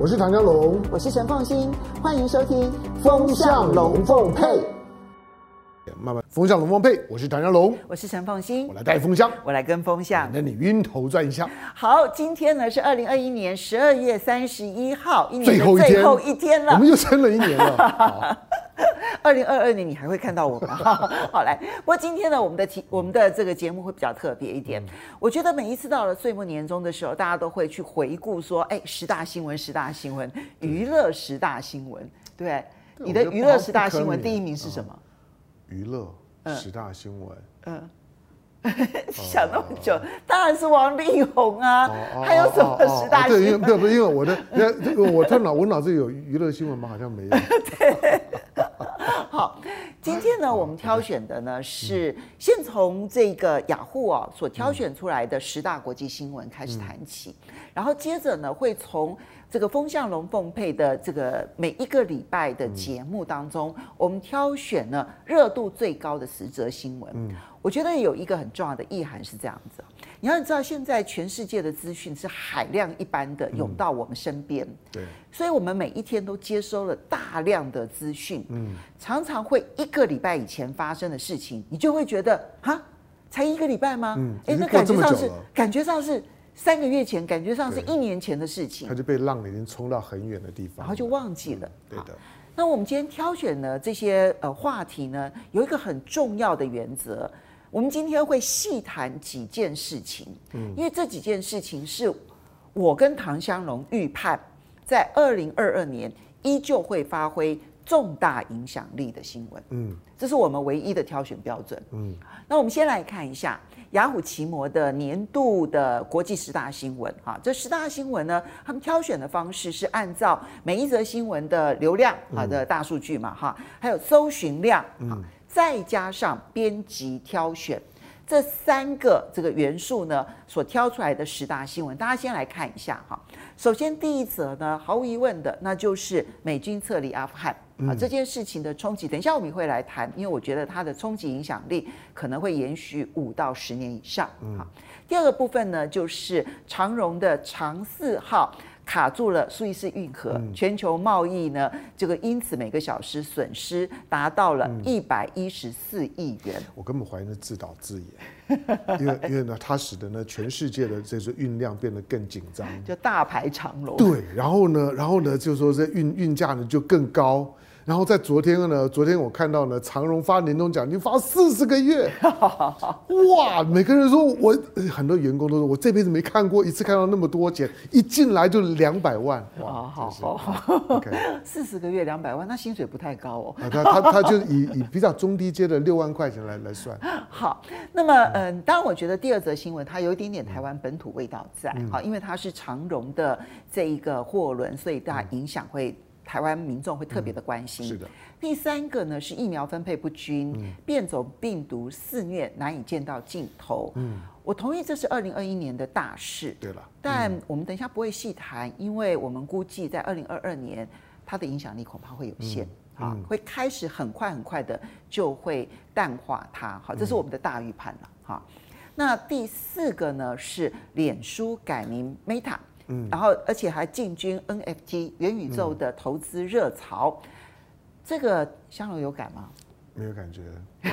我是唐江龙，我是陈凤新，欢迎收听《风向龙凤配》。慢慢，风向龙凤配，我是唐江龙，我是陈凤新，我来带风向，我来跟风向，那你晕头转向。好，今天呢是二零二一年十二月三十一号，一年最后一天，最后一天了，我们又撑了一年了。二零二二年你还会看到我吗？好来，不过今天呢，我们的题，我们的这个节目会比较特别一点。我觉得每一次到了岁末年终的时候，大家都会去回顾说，哎，十大新闻，十大新闻，娱乐十大新闻，对，你的娱乐十大新闻第一名是什么？娱乐十大新闻，嗯，想那么久，当然是王力宏啊，还有什么十大新闻？对，因为不不，因为我的，这个我他脑我脑子有娱乐新闻吗？好像没有。对。好，今天呢，我们挑选的呢是先从这个雅虎啊所挑选出来的十大国际新闻开始谈起，然后接着呢会从这个风向龙凤配的这个每一个礼拜的节目当中，我们挑选了热度最高的十则新闻。我觉得有一个很重要的意涵是这样子。你要知道，现在全世界的资讯是海量一般的涌到我们身边，对，所以我们每一天都接收了大量的资讯，嗯，常常会一个礼拜以前发生的事情，你就会觉得哈，才一个礼拜吗？嗯，哎，那感觉上是感觉上是三个月前，感觉上是一年前的事情，它就被浪已经冲到很远的地方，然后就忘记了。对的。那我们今天挑选的这些呃话题呢，有一个很重要的原则。我们今天会细谈几件事情，嗯，因为这几件事情是我跟唐香龙预判，在二零二二年依旧会发挥重大影响力的新闻，嗯，这是我们唯一的挑选标准，嗯。那我们先来看一下雅虎奇摩的年度的国际十大新闻，哈，这十大新闻呢，他们挑选的方式是按照每一则新闻的流量，好的大数据嘛，哈，还有搜寻量，嗯。再加上编辑挑选这三个这个元素呢，所挑出来的十大新闻，大家先来看一下哈。首先第一则呢，毫无疑问的，那就是美军撤离阿富汗啊这件事情的冲击。等一下我们会来谈，因为我觉得它的冲击影响力可能会延续五到十年以上。好，第二个部分呢，就是长荣的长四号。卡住了苏伊士运河，全球贸易呢，这个因此每个小时损失达到了一百一十四亿元。我根本怀疑是自导自演，因为因为呢，它使得呢全世界的这个运量变得更紧张，就大排长龙。对，然后呢，然后呢，就说这运运价呢就更高。然后在昨天呢，昨天我看到呢，长荣发年终奖金发四十个月，哇！每个人说我很多员工都说我这辈子没看过一次看到那么多钱，一进来就两百万，哇！好好好 四十个月两百万，那薪水不太高哦。他他他就以以比较中低阶的六万块钱来来算。好，那么嗯，当然我觉得第二则新闻它有一点点台湾本土味道在，好，因为它是长荣的这一个货轮，所以大家影响会。台湾民众会特别的关心。是的。第三个呢是疫苗分配不均，变种病毒肆虐，难以见到尽头。嗯，我同意这是二零二一年的大事。对了，但我们等一下不会细谈，因为我们估计在二零二二年它的影响力恐怕会有限啊，会开始很快很快的就会淡化它。好，这是我们的大预判了。哈，那第四个呢是脸书改名 Meta。嗯，然后而且还进军 NFT 元宇宙的投资热潮，嗯、这个香龙有感吗？没有感觉，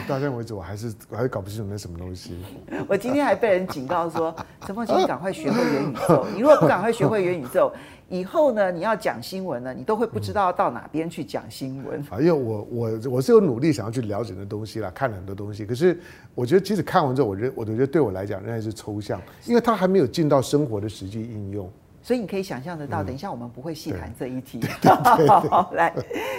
到现在为止我还是我还是搞不清楚那什么东西。我今天还被人警告说，陈凤馨，你赶快学会元宇宙，你如果不赶快学会元宇宙，以后呢你要讲新闻呢，你都会不知道到哪边去讲新闻。啊、嗯，因为我我我是有努力想要去了解的东西啦，看了很多东西，可是我觉得即使看完之后，我觉我觉得对我来讲仍然是抽象，因为它还没有进到生活的实际应用。所以你可以想象得到，等一下我们不会细谈这一题。来，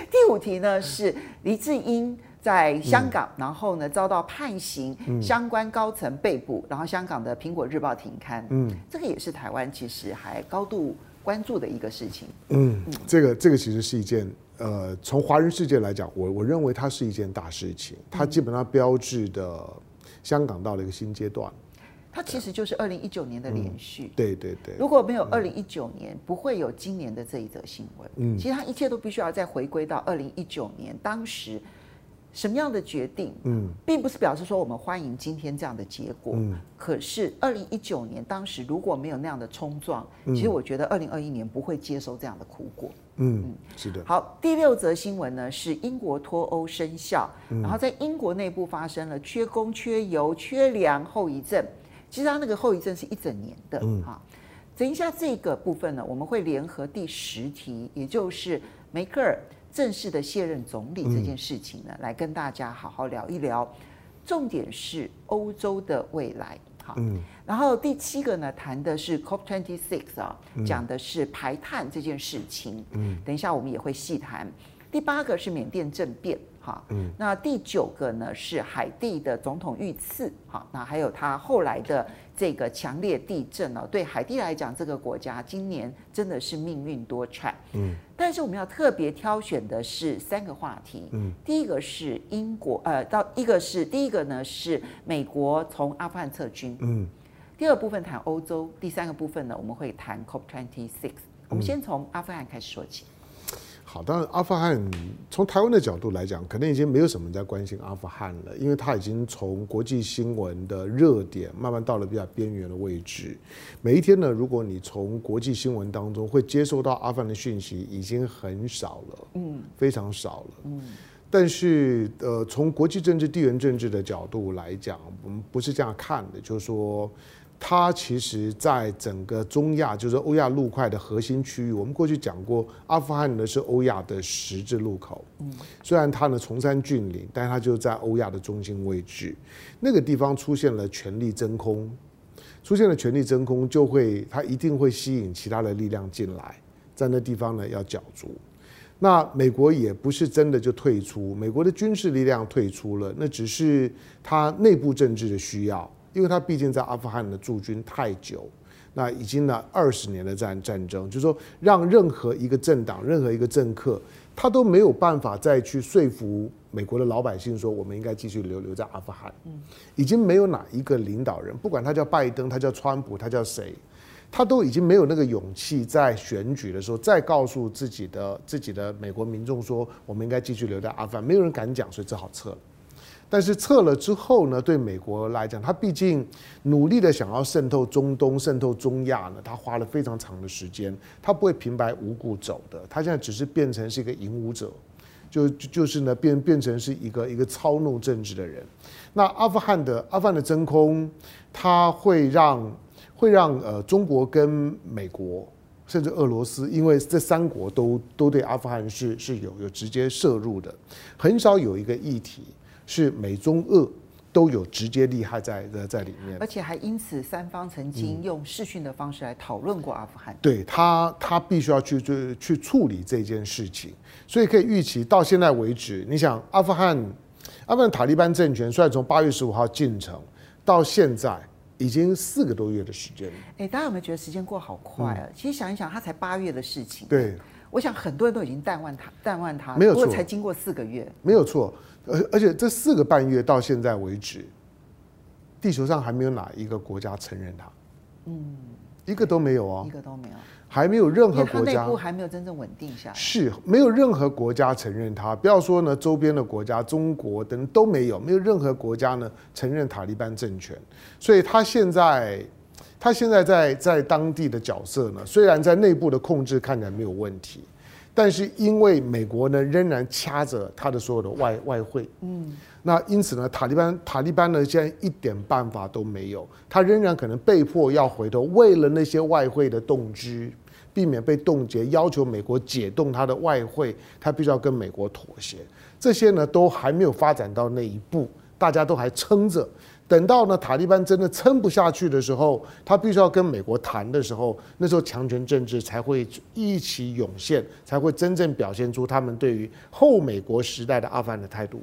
第五题呢是黎智英在香港，嗯、然后呢遭到判刑，嗯、相关高层被捕，然后香港的《苹果日报》停刊。嗯，这个也是台湾其实还高度关注的一个事情。嗯，嗯这个这个其实是一件呃，从华人世界来讲，我我认为它是一件大事情，它基本上标志的香港到了一个新阶段。它其实就是二零一九年的连续，对对对。如果没有二零一九年，不会有今年的这一则新闻。嗯，其实它一切都必须要再回归到二零一九年，当时什么样的决定？嗯，并不是表示说我们欢迎今天这样的结果。嗯，可是二零一九年当时如果没有那样的冲撞，其实我觉得二零二一年不会接受这样的苦果。嗯嗯，是的。好，第六则新闻呢是英国脱欧生效，嗯，然后在英国内部发生了缺工、缺油、缺粮后遗症。其实它那个后遗症是一整年的。嗯，哈，等一下这个部分呢，我们会联合第十题，也就是梅克尔。正式的卸任总理这件事情呢，来跟大家好好聊一聊。重点是欧洲的未来，好。嗯。然后第七个呢，谈的是 COP twenty six 啊，讲的是排碳这件事情。嗯。等一下我们也会细谈。第八个是缅甸政变，哈。嗯。那第九个呢是海地的总统遇刺，好。那还有他后来的这个强烈地震呢，对海地来讲，这个国家今年真的是命运多舛。嗯。但是我们要特别挑选的是三个话题。嗯，第一个是英国，呃，到一个是第一个呢是美国从阿富汗撤军。嗯，第二部分谈欧洲，第三个部分呢我们会谈 COP26。我们先从阿富汗开始说起。好，当然，阿富汗从台湾的角度来讲，可能已经没有什么人在关心阿富汗了，因为它已经从国际新闻的热点慢慢到了比较边缘的位置。每一天呢，如果你从国际新闻当中会接收到阿富汗的讯息，已经很少了，嗯，非常少了，嗯。但是，呃，从国际政治、地缘政治的角度来讲，我们不是这样看的，就是说。它其实，在整个中亚，就是欧亚陆块的核心区域，我们过去讲过，阿富汗呢是欧亚的十字路口。嗯，虽然它呢崇山峻岭，但它就在欧亚的中心位置。那个地方出现了权力真空，出现了权力真空，就会它一定会吸引其他的力量进来，在那地方呢要角逐。那美国也不是真的就退出，美国的军事力量退出了，那只是它内部政治的需要。因为他毕竟在阿富汗的驻军太久，那已经呢二十年的战战争，就是说让任何一个政党、任何一个政客，他都没有办法再去说服美国的老百姓说我们应该继续留留在阿富汗。嗯已经没有哪一个领导人，不管他叫拜登、他叫川普、他叫谁，他都已经没有那个勇气在选举的时候再告诉自己的自己的美国民众说我们应该继续留在阿富汗，没有人敢讲，所以只好撤了。但是撤了之后呢，对美国来讲，他毕竟努力的想要渗透中东、渗透中亚呢，他花了非常长的时间，他不会平白无故走的。他现在只是变成是一个引武者，就就是呢变变成是一个一个操弄政治的人。那阿富汗的阿富汗的真空，他会让会让呃中国跟美国甚至俄罗斯，因为这三国都都对阿富汗是是有有直接涉入的，很少有一个议题。是美中俄都有直接利害在在在里面，而且还因此三方曾经用视讯的方式来讨论过阿富汗。对他，他必须要去去去处理这件事情，所以可以预期到现在为止，你想阿富汗阿富汗塔利班政权虽然从八月十五号进城到现在已经四个多月的时间了。哎，大家有没有觉得时间过好快啊？嗯、其实想一想，他才八月的事情。对，我想很多人都已经淡忘他，淡忘他，没有错，才经过四个月，没有错。而而且这四个半月到现在为止，地球上还没有哪一个国家承认他，嗯，一个都没有哦，一个都没有，还没有任何国家，内部还没有真正稳定下来，是没有任何国家承认他。不要说呢，周边的国家，中国等都没有，没有任何国家呢承认塔利班政权。所以他现在，他现在在在当地的角色呢，虽然在内部的控制看起来没有问题。但是因为美国呢仍然掐着他的所有的外外汇，嗯，那因此呢，塔利班塔利班呢现在一点办法都没有，他仍然可能被迫要回头，为了那些外汇的动机，避免被冻结，要求美国解冻他的外汇，他必须要跟美国妥协，这些呢都还没有发展到那一步，大家都还撑着。等到呢，塔利班真的撑不下去的时候，他必须要跟美国谈的时候，那时候强权政治才会一起涌现，才会真正表现出他们对于后美国时代的阿富汗的态度。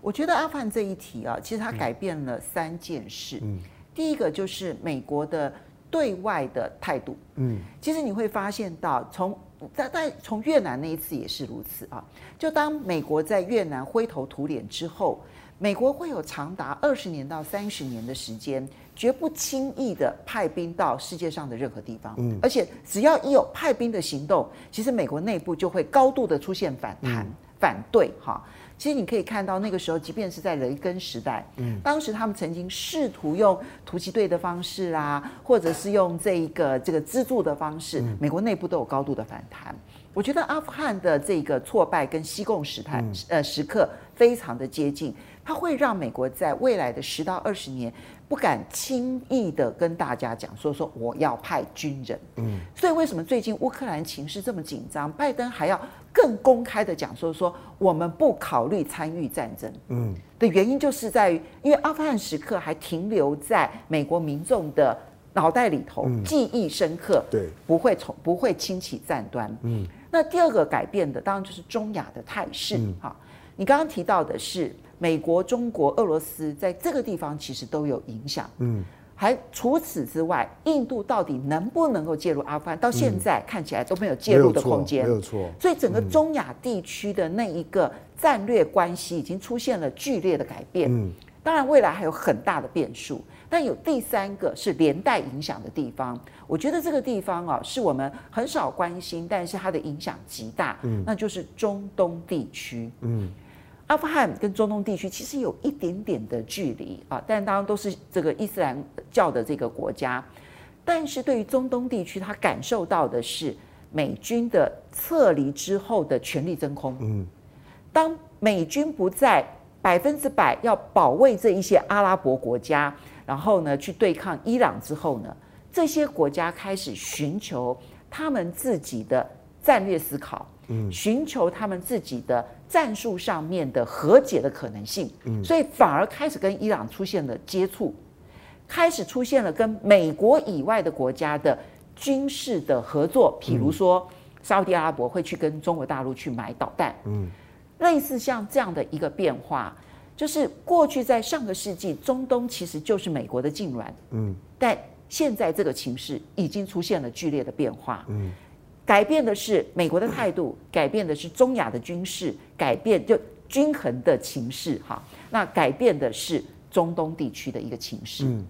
我觉得阿富汗这一题啊，其实它改变了三件事。嗯，第一个就是美国的对外的态度。嗯，其实你会发现到，从在在从越南那一次也是如此啊。就当美国在越南灰头土脸之后。美国会有长达二十年到三十年的时间，绝不轻易的派兵到世界上的任何地方。嗯，而且只要一有派兵的行动，其实美国内部就会高度的出现反弹、反对。哈，其实你可以看到那个时候，即便是在雷根时代，嗯，当时他们曾经试图用突击队的方式啊，或者是用这一个这个资助的方式，美国内部都有高度的反弹。我觉得阿富汗的这个挫败跟西贡时代呃时刻非常的接近，它会让美国在未来的十到二十年。不敢轻易的跟大家讲说说我要派军人，嗯，所以为什么最近乌克兰情势这么紧张？拜登还要更公开的讲说说我们不考虑参与战争，嗯，的原因就是在于，因为阿富汗时刻还停留在美国民众的脑袋里头，记忆深刻，对，不会从不会轻启战端，嗯，那第二个改变的当然就是中亚的态势，哈，你刚刚提到的是。美国、中国、俄罗斯在这个地方其实都有影响。嗯，还除此之外，印度到底能不能够介入阿富汗？到现在看起来都没有介入的空间。没有错。所以整个中亚地区的那一个战略关系已经出现了剧烈的改变。嗯，当然未来还有很大的变数。但有第三个是连带影响的地方，我觉得这个地方啊是我们很少关心，但是它的影响极大。嗯，那就是中东地区。嗯。阿富汗跟中东地区其实有一点点的距离啊，但当然都是这个伊斯兰教的这个国家。但是对于中东地区，他感受到的是美军的撤离之后的权力真空。嗯，当美军不再百分之百要保卫这一些阿拉伯国家，然后呢去对抗伊朗之后呢，这些国家开始寻求他们自己的战略思考，嗯，寻求他们自己的。战术上面的和解的可能性，所以反而开始跟伊朗出现了接触，开始出现了跟美国以外的国家的军事的合作，譬如说沙特阿拉伯会去跟中国大陆去买导弹，嗯，类似像这样的一个变化，就是过去在上个世纪中东其实就是美国的痉挛，嗯，但现在这个情势已经出现了剧烈的变化，嗯。改变的是美国的态度，改变的是中亚的军事，改变就均衡的情势哈。那改变的是中东地区的一个情势。嗯，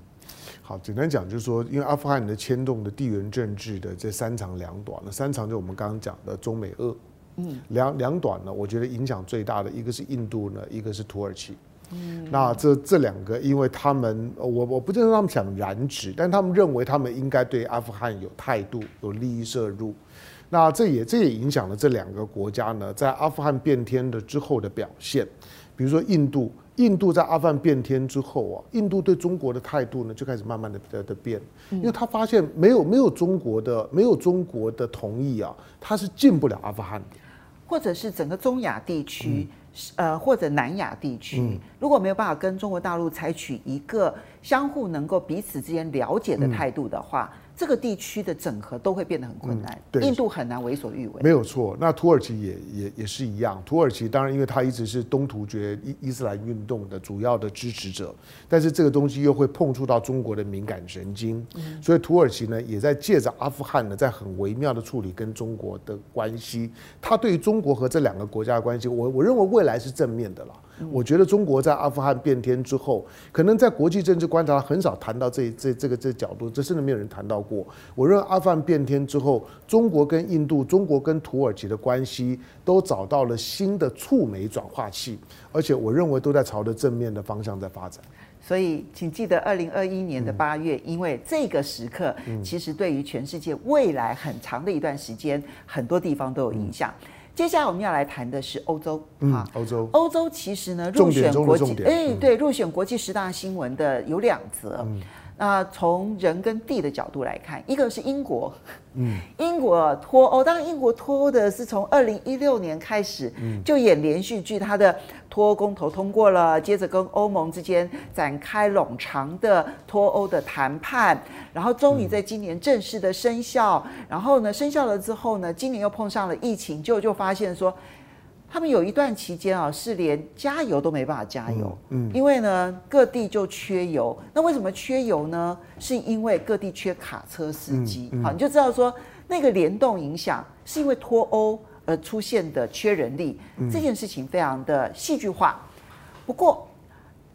好，简单讲就是说，因为阿富汗的牵动的地缘政治的这三长两短，那三长就我们刚刚讲的中美俄，嗯，两两短呢，我觉得影响最大的一个是印度呢，一个是土耳其。嗯，那这这两个，因为他们我我不知道他们想染指，但他们认为他们应该对阿富汗有态度，有利益摄入。那这也这也影响了这两个国家呢，在阿富汗变天的之后的表现。比如说印度，印度在阿富汗变天之后啊，印度对中国的态度呢就开始慢慢的的的变，因为他发现没有没有中国的没有中国的同意啊，他是进不了阿富汗的，或者是整个中亚地区，呃，或者南亚地区，如果没有办法跟中国大陆采取一个相互能够彼此之间了解的态度的话。这个地区的整合都会变得很困难，嗯、印度很难为所欲为。没有错，那土耳其也也也是一样。土耳其当然，因为它一直是东突厥伊伊斯兰运动的主要的支持者，但是这个东西又会碰触到中国的敏感神经，嗯、所以土耳其呢也在借着阿富汗呢，在很微妙的处理跟中国的关系。它对于中国和这两个国家的关系，我我认为未来是正面的了。我觉得中国在阿富汗变天之后，可能在国际政治观察很少谈到这这这个这角度，这甚至没有人谈到过。我认为阿富汗变天之后，中国跟印度、中国跟土耳其的关系都找到了新的触媒转化器，而且我认为都在朝着正面的方向在发展。所以，请记得二零二一年的八月，因为这个时刻，其实对于全世界未来很长的一段时间，很多地方都有影响。接下来我们要来谈的是欧洲啊，欧洲，欧洲其实呢入选国际，哎，对，入选国际十大新闻的有两则。那从人跟地的角度来看，一个是英国，嗯，英国脱欧，当然英国脱欧的是从二零一六年开始，嗯就演连续剧，它的脱欧公投通过了，接着跟欧盟之间展开冗长的脱欧的谈判，然后终于在今年正式的生效，然后呢生效了之后呢，今年又碰上了疫情，就就发现说。他们有一段期间啊，是连加油都没办法加油，嗯，因为呢各地就缺油。那为什么缺油呢？是因为各地缺卡车司机。好，你就知道说那个联动影响是因为脱欧而出现的缺人力，这件事情非常的戏剧化。不过，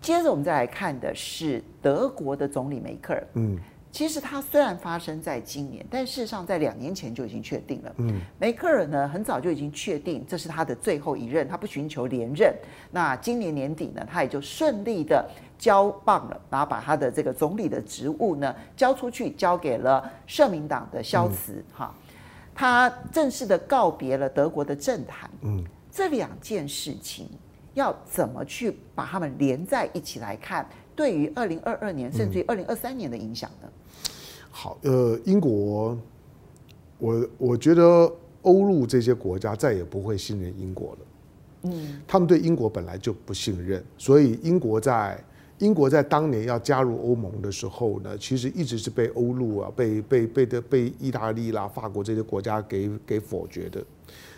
接着我们再来看的是德国的总理梅克尔，嗯，其实它虽然发生在今年，但事实上在两年前就已经确定了。嗯，梅克尔呢很早就已经确定这是他的最后一任，他不寻求连任。那今年年底呢，他也就顺利的交棒了，然后把他的这个总理的职务呢交出去，交给了社民党的肖茨。哈、嗯，他正式的告别了德国的政坛。嗯，这两件事情要怎么去把它们连在一起来看？对于二零二二年甚至于二零二三年的影响呢？好，呃，英国，我我觉得欧陆这些国家再也不会信任英国了。嗯，他们对英国本来就不信任，所以英国在英国在当年要加入欧盟的时候呢，其实一直是被欧陆啊，被被被的被意大利啦、法国这些国家给给否决的。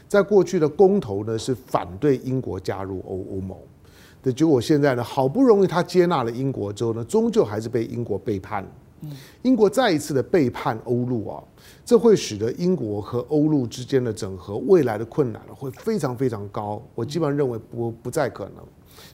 在过去的公投呢，是反对英国加入欧欧盟的结果。现在呢，好不容易他接纳了英国之后呢，终究还是被英国背叛。英国再一次的背叛欧陆啊，这会使得英国和欧陆之间的整合未来的困难会非常非常高。我基本上认为不不再可能，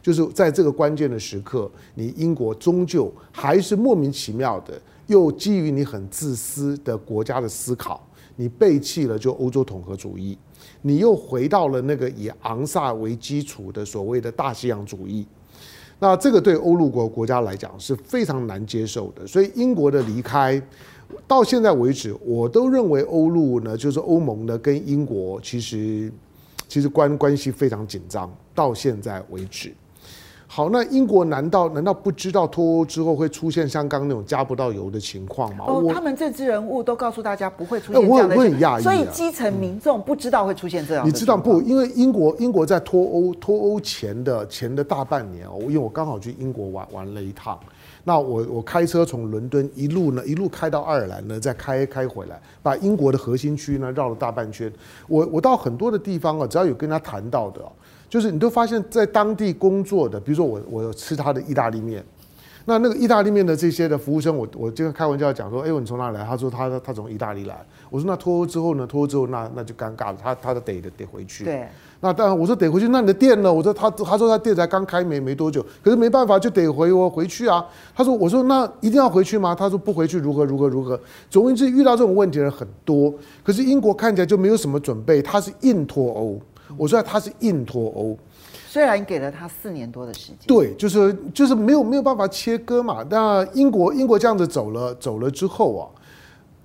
就是在这个关键的时刻，你英国终究还是莫名其妙的，又基于你很自私的国家的思考，你背弃了就欧洲统合主义，你又回到了那个以昂萨为基础的所谓的大西洋主义。那这个对欧陆国国家来讲是非常难接受的，所以英国的离开到现在为止，我都认为欧陆呢，就是欧盟呢，跟英国其实其实关关系非常紧张，到现在为止。好，那英国难道难道不知道脱欧之后会出现像刚刚那种加不到油的情况吗？哦，他们政治人物都告诉大家不会出现这样的，我很讶异啊，所以基层民众不知道会出现这样的。你知道不？因为英国英国在脱欧脱欧前的前的大半年哦，因为我刚好去英国玩玩了一趟，那我我开车从伦敦一路呢一路开到爱尔兰呢，再开开回来，把英国的核心区呢绕了大半圈。我我到很多的地方啊，只要有跟他谈到的。就是你都发现，在当地工作的，比如说我，我吃他的意大利面，那那个意大利面的这些的服务生，我我经常开玩笑讲说，哎呦，你从哪来？他说他他从意大利来。我说那脱欧之后呢？脱欧之后那那就尴尬了，他他得得得回去。对。那当然我说得回去，那你的店呢？我说他他说他店才刚开没没多久，可是没办法就得回我回去啊。他说我说那一定要回去吗？他说不回去如何如何如何。总而言之，遇到这种问题的人很多，可是英国看起来就没有什么准备，他是硬脱欧。我说他是硬脱欧，虽然给了他四年多的时间，对，就是就是没有没有办法切割嘛。那英国英国这样子走了走了之后啊，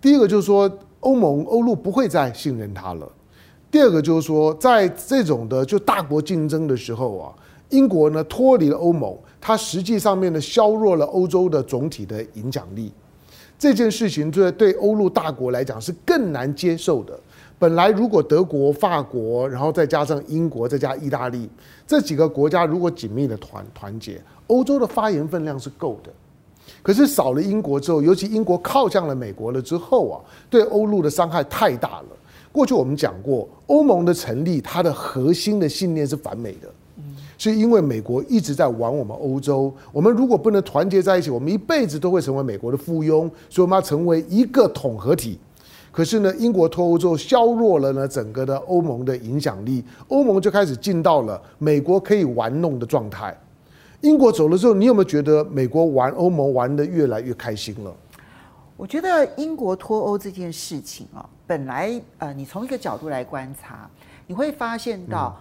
第一个就是说欧盟欧陆不会再信任他了。第二个就是说，在这种的就大国竞争的时候啊，英国呢脱离了欧盟，它实际上面呢削弱了欧洲的总体的影响力。这件事情对对欧陆大国来讲是更难接受的。本来如果德国、法国，然后再加上英国，再加意大利这几个国家，如果紧密的团团结，欧洲的发言分量是够的。可是少了英国之后，尤其英国靠向了美国了之后啊，对欧陆的伤害太大了。过去我们讲过，欧盟的成立，它的核心的信念是反美的，是因为美国一直在玩我们欧洲。我们如果不能团结在一起，我们一辈子都会成为美国的附庸。所以我们要成为一个统合体。可是呢，英国脱欧之后削弱了呢整个的欧盟的影响力，欧盟就开始进到了美国可以玩弄的状态。英国走了之后，你有没有觉得美国玩欧盟玩的越来越开心了？我觉得英国脱欧这件事情啊，本来呃，你从一个角度来观察，你会发现到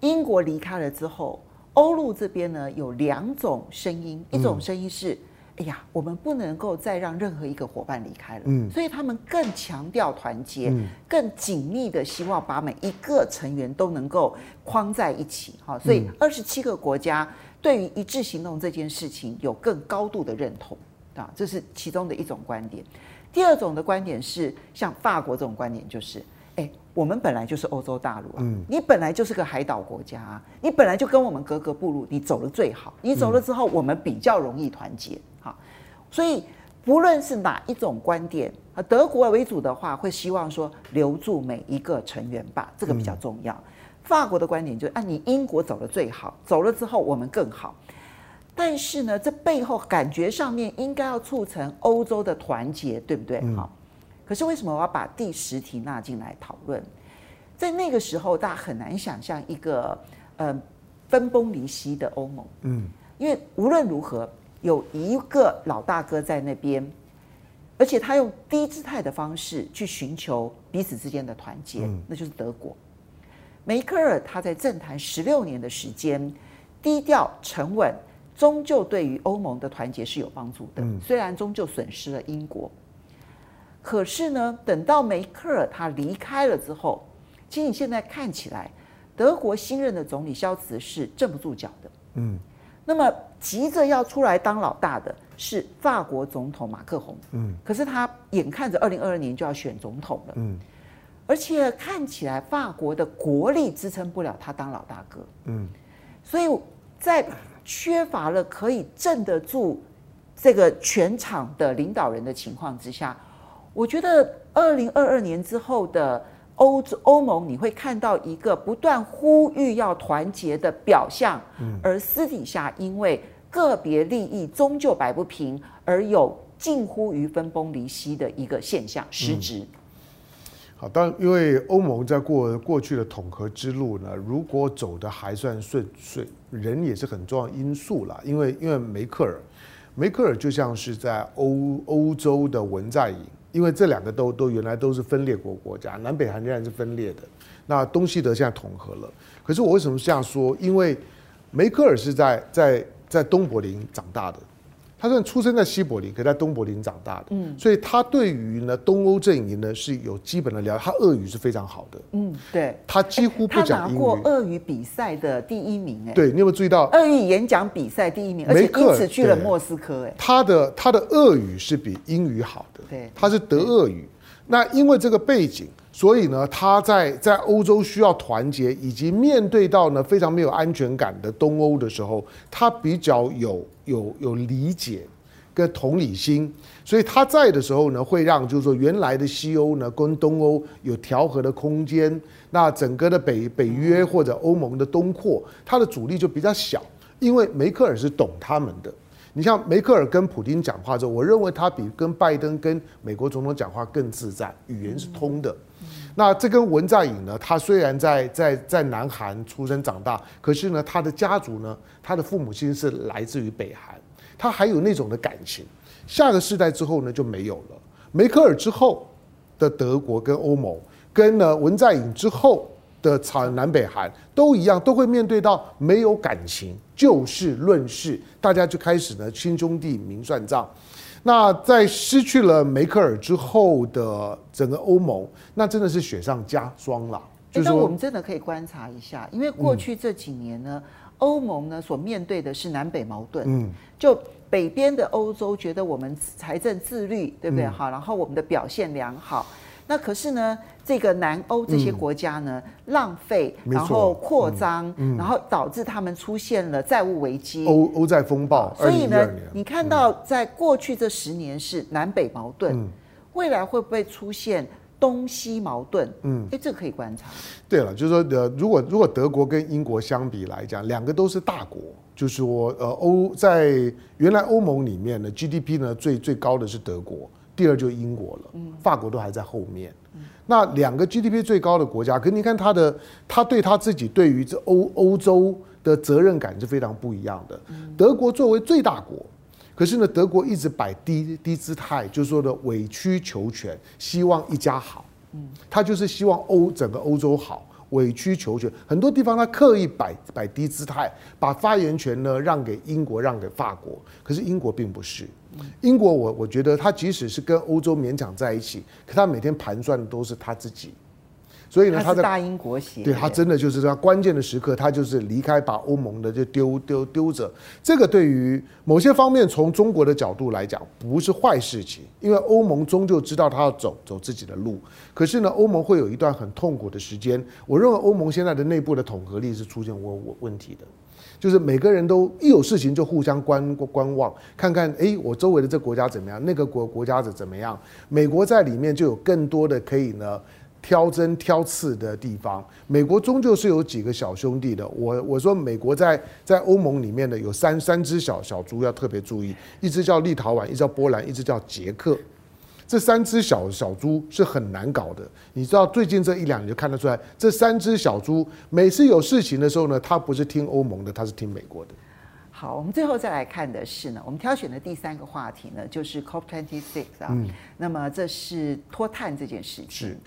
英国离开了之后，欧陆这边呢有两种声音，一种声音是。哎呀，我们不能够再让任何一个伙伴离开了，嗯，所以他们更强调团结，嗯，更紧密的希望把每一个成员都能够框在一起，哈，所以二十七个国家对于一致行动这件事情有更高度的认同啊，这是其中的一种观点。第二种的观点是，像法国这种观点就是，哎，我们本来就是欧洲大陆啊，嗯，你本来就是个海岛国家啊，你本来就跟我们格格不入，你走了最好，你走了之后，我们比较容易团结。所以，不论是哪一种观点，啊，德国为主的话，会希望说留住每一个成员吧，这个比较重要。法国的观点就是，啊，你英国走的最好，走了之后我们更好。但是呢，这背后感觉上面应该要促成欧洲的团结，对不对？好，可是为什么我要把第十题纳进来讨论？在那个时候，大家很难想象一个呃分崩离析的欧盟。嗯，因为无论如何。有一个老大哥在那边，而且他用低姿态的方式去寻求彼此之间的团结，嗯、那就是德国。梅克尔他在政坛十六年的时间，低调沉稳，终究对于欧盟的团结是有帮助的。虽然终究损失了英国，可是呢，等到梅克尔他离开了之后，其实你现在看起来，德国新任的总理肖茨是镇不住脚的。嗯，那么急着要出来当老大的是法国总统马克宏。嗯，可是他眼看着二零二二年就要选总统了。嗯。而且看起来法国的国力支撑不了他当老大哥，嗯，所以在缺乏了可以镇得住这个全场的领导人的情况之下，我觉得二零二二年之后的欧洲欧盟，你会看到一个不断呼吁要团结的表象，而私底下因为个别利益终究摆不平，而有近乎于分崩离析的一个现象，实质。好，当然，因为欧盟在过过去的统合之路呢，如果走的还算顺遂，人也是很重要因素啦。因为因为梅克尔，梅克尔就像是在欧欧洲的文在寅，因为这两个都都原来都是分裂国国家，南北韩仍然是分裂的。那东西德现在统合了，可是我为什么这样说？因为梅克尔是在在在东柏林长大的。他虽然出生在西柏林，可在东柏林长大的，嗯，所以他对于呢东欧阵营呢是有基本的了解。他俄语是非常好的，嗯，对，他几乎不讲英语。他拿过俄语比赛的第一名，哎，对，你有没有注意到？俄语演讲比赛第一名，而且因此去了莫斯科，哎，他的他的俄语是比英语好的，对，他是德俄语。那因为这个背景。所以呢，他在在欧洲需要团结，以及面对到呢非常没有安全感的东欧的时候，他比较有有有理解跟同理心。所以他在的时候呢，会让就是说原来的西欧呢跟东欧有调和的空间。那整个的北北约或者欧盟的东扩，它的阻力就比较小，因为梅克尔是懂他们的。你像梅克尔跟普丁讲话之后，我认为他比跟拜登跟美国总统讲话更自在，语言是通的。那这跟文在寅呢，他虽然在在在南韩出生长大，可是呢，他的家族呢，他的父母亲是来自于北韩，他还有那种的感情。下个世代之后呢，就没有了。梅克尔之后的德国跟欧盟，跟呢文在寅之后的朝南北韩都一样，都会面对到没有感情，就事论事，大家就开始呢亲兄弟明算账。那在失去了梅克尔之后的整个欧盟，那真的是雪上加霜了。就是说，我们真的可以观察一下，因为过去这几年呢，欧盟呢所面对的是南北矛盾。嗯，就北边的欧洲觉得我们财政自律，对不对？好，然后我们的表现良好。那可是呢，这个南欧这些国家呢，嗯、浪费，然后扩张，然后导致他们出现了债务危机，欧欧债风暴。所以呢，你看到在过去这十年是南北矛盾，嗯、未来会不会出现东西矛盾？嗯，哎，这个可以观察。对了，就是说，呃，如果如果德国跟英国相比来讲，两个都是大国，就是说，呃，欧在原来欧盟里面呢，GDP 呢最最高的是德国。第二就是英国了，法国都还在后面。那两个 GDP 最高的国家，可你看他的，他对他自己对于这欧欧洲的责任感是非常不一样的。德国作为最大国，可是呢，德国一直摆低低姿态，就是说的委曲求全，希望一家好。他就是希望欧整个欧洲好，委曲求全，很多地方他刻意摆摆低姿态，把发言权呢让给英国，让给法国。可是英国并不是。英国我，我我觉得他即使是跟欧洲勉强在一起，可他每天盘算的都是他自己，所以呢，他是大英国协，对他真的就是在关键的时刻，他就是离开，把欧盟的就丢丢丢着。这个对于某些方面，从中国的角度来讲，不是坏事情，因为欧盟终究知道他要走走自己的路。可是呢，欧盟会有一段很痛苦的时间。我认为欧盟现在的内部的统合力是出现问问题的。就是每个人都一有事情就互相观观望，看看哎，我周围的这国家怎么样，那个国国家怎怎么样？美国在里面就有更多的可以呢挑针挑刺的地方。美国终究是有几个小兄弟的。我我说美国在在欧盟里面呢有三三只小小猪要特别注意，一只叫立陶宛，一只叫波兰，一只叫捷克。这三只小小猪是很难搞的，你知道最近这一两年就看得出来，这三只小猪每次有事情的时候呢，它不是听欧盟的，它是听美国的。好，我们最后再来看的是呢，我们挑选的第三个话题呢，就是 COP26 啊。嗯。那么这是脱碳这件事情。是。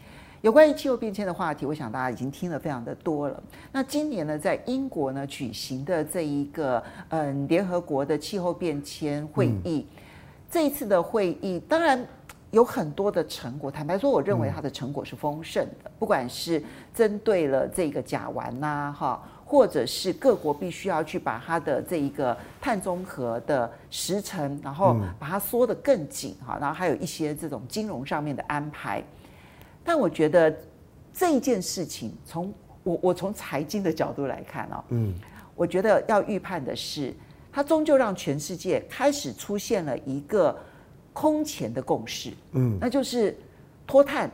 有关于气候变迁的话题，我想大家已经听了非常的多了。那今年呢，在英国呢举行的这一个嗯联合国的气候变迁会议，嗯、这一次的会议当然有很多的成果。坦白说，我认为它的成果是丰盛的，嗯、不管是针对了这个甲烷呐，哈。或者是各国必须要去把它的这一个碳中和的时程，然后把它缩得更紧哈，然后还有一些这种金融上面的安排。但我觉得这一件事情，从我我从财经的角度来看啊，嗯，我觉得要预判的是，它终究让全世界开始出现了一个空前的共识，嗯，那就是脱碳，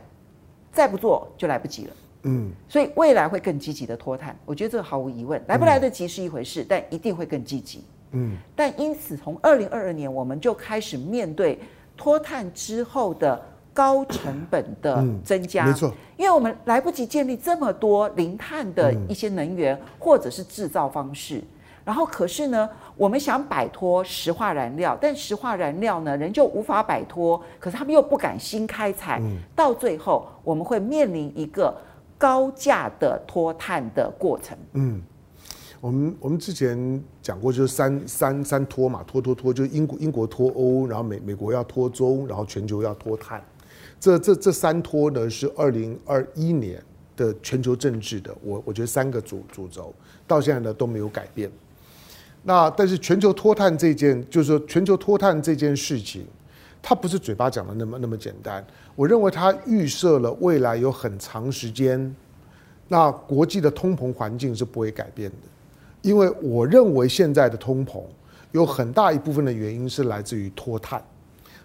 再不做就来不及了。嗯，所以未来会更积极的脱碳，我觉得这个毫无疑问，来不来得及是一回事，嗯、但一定会更积极。嗯，但因此从二零二二年我们就开始面对脱碳之后的高成本的增加，嗯、没错，因为我们来不及建立这么多零碳的一些能源或者是制造方式，然后可是呢，我们想摆脱石化燃料，但石化燃料呢仍旧无法摆脱，可是他们又不敢新开采，嗯、到最后我们会面临一个。高价的脱碳的过程。嗯，我们我们之前讲过，就是三三三脱嘛，脱脱脱，就是英国英国脱欧，然后美美国要脱中，然后全球要脱碳。这这这三脱呢，是二零二一年的全球政治的，我我觉得三个主主轴到现在呢都没有改变。那但是全球脱碳这件，就是说全球脱碳这件事情。它不是嘴巴讲的那么那么简单，我认为它预设了未来有很长时间，那国际的通膨环境是不会改变的，因为我认为现在的通膨有很大一部分的原因是来自于脱碳，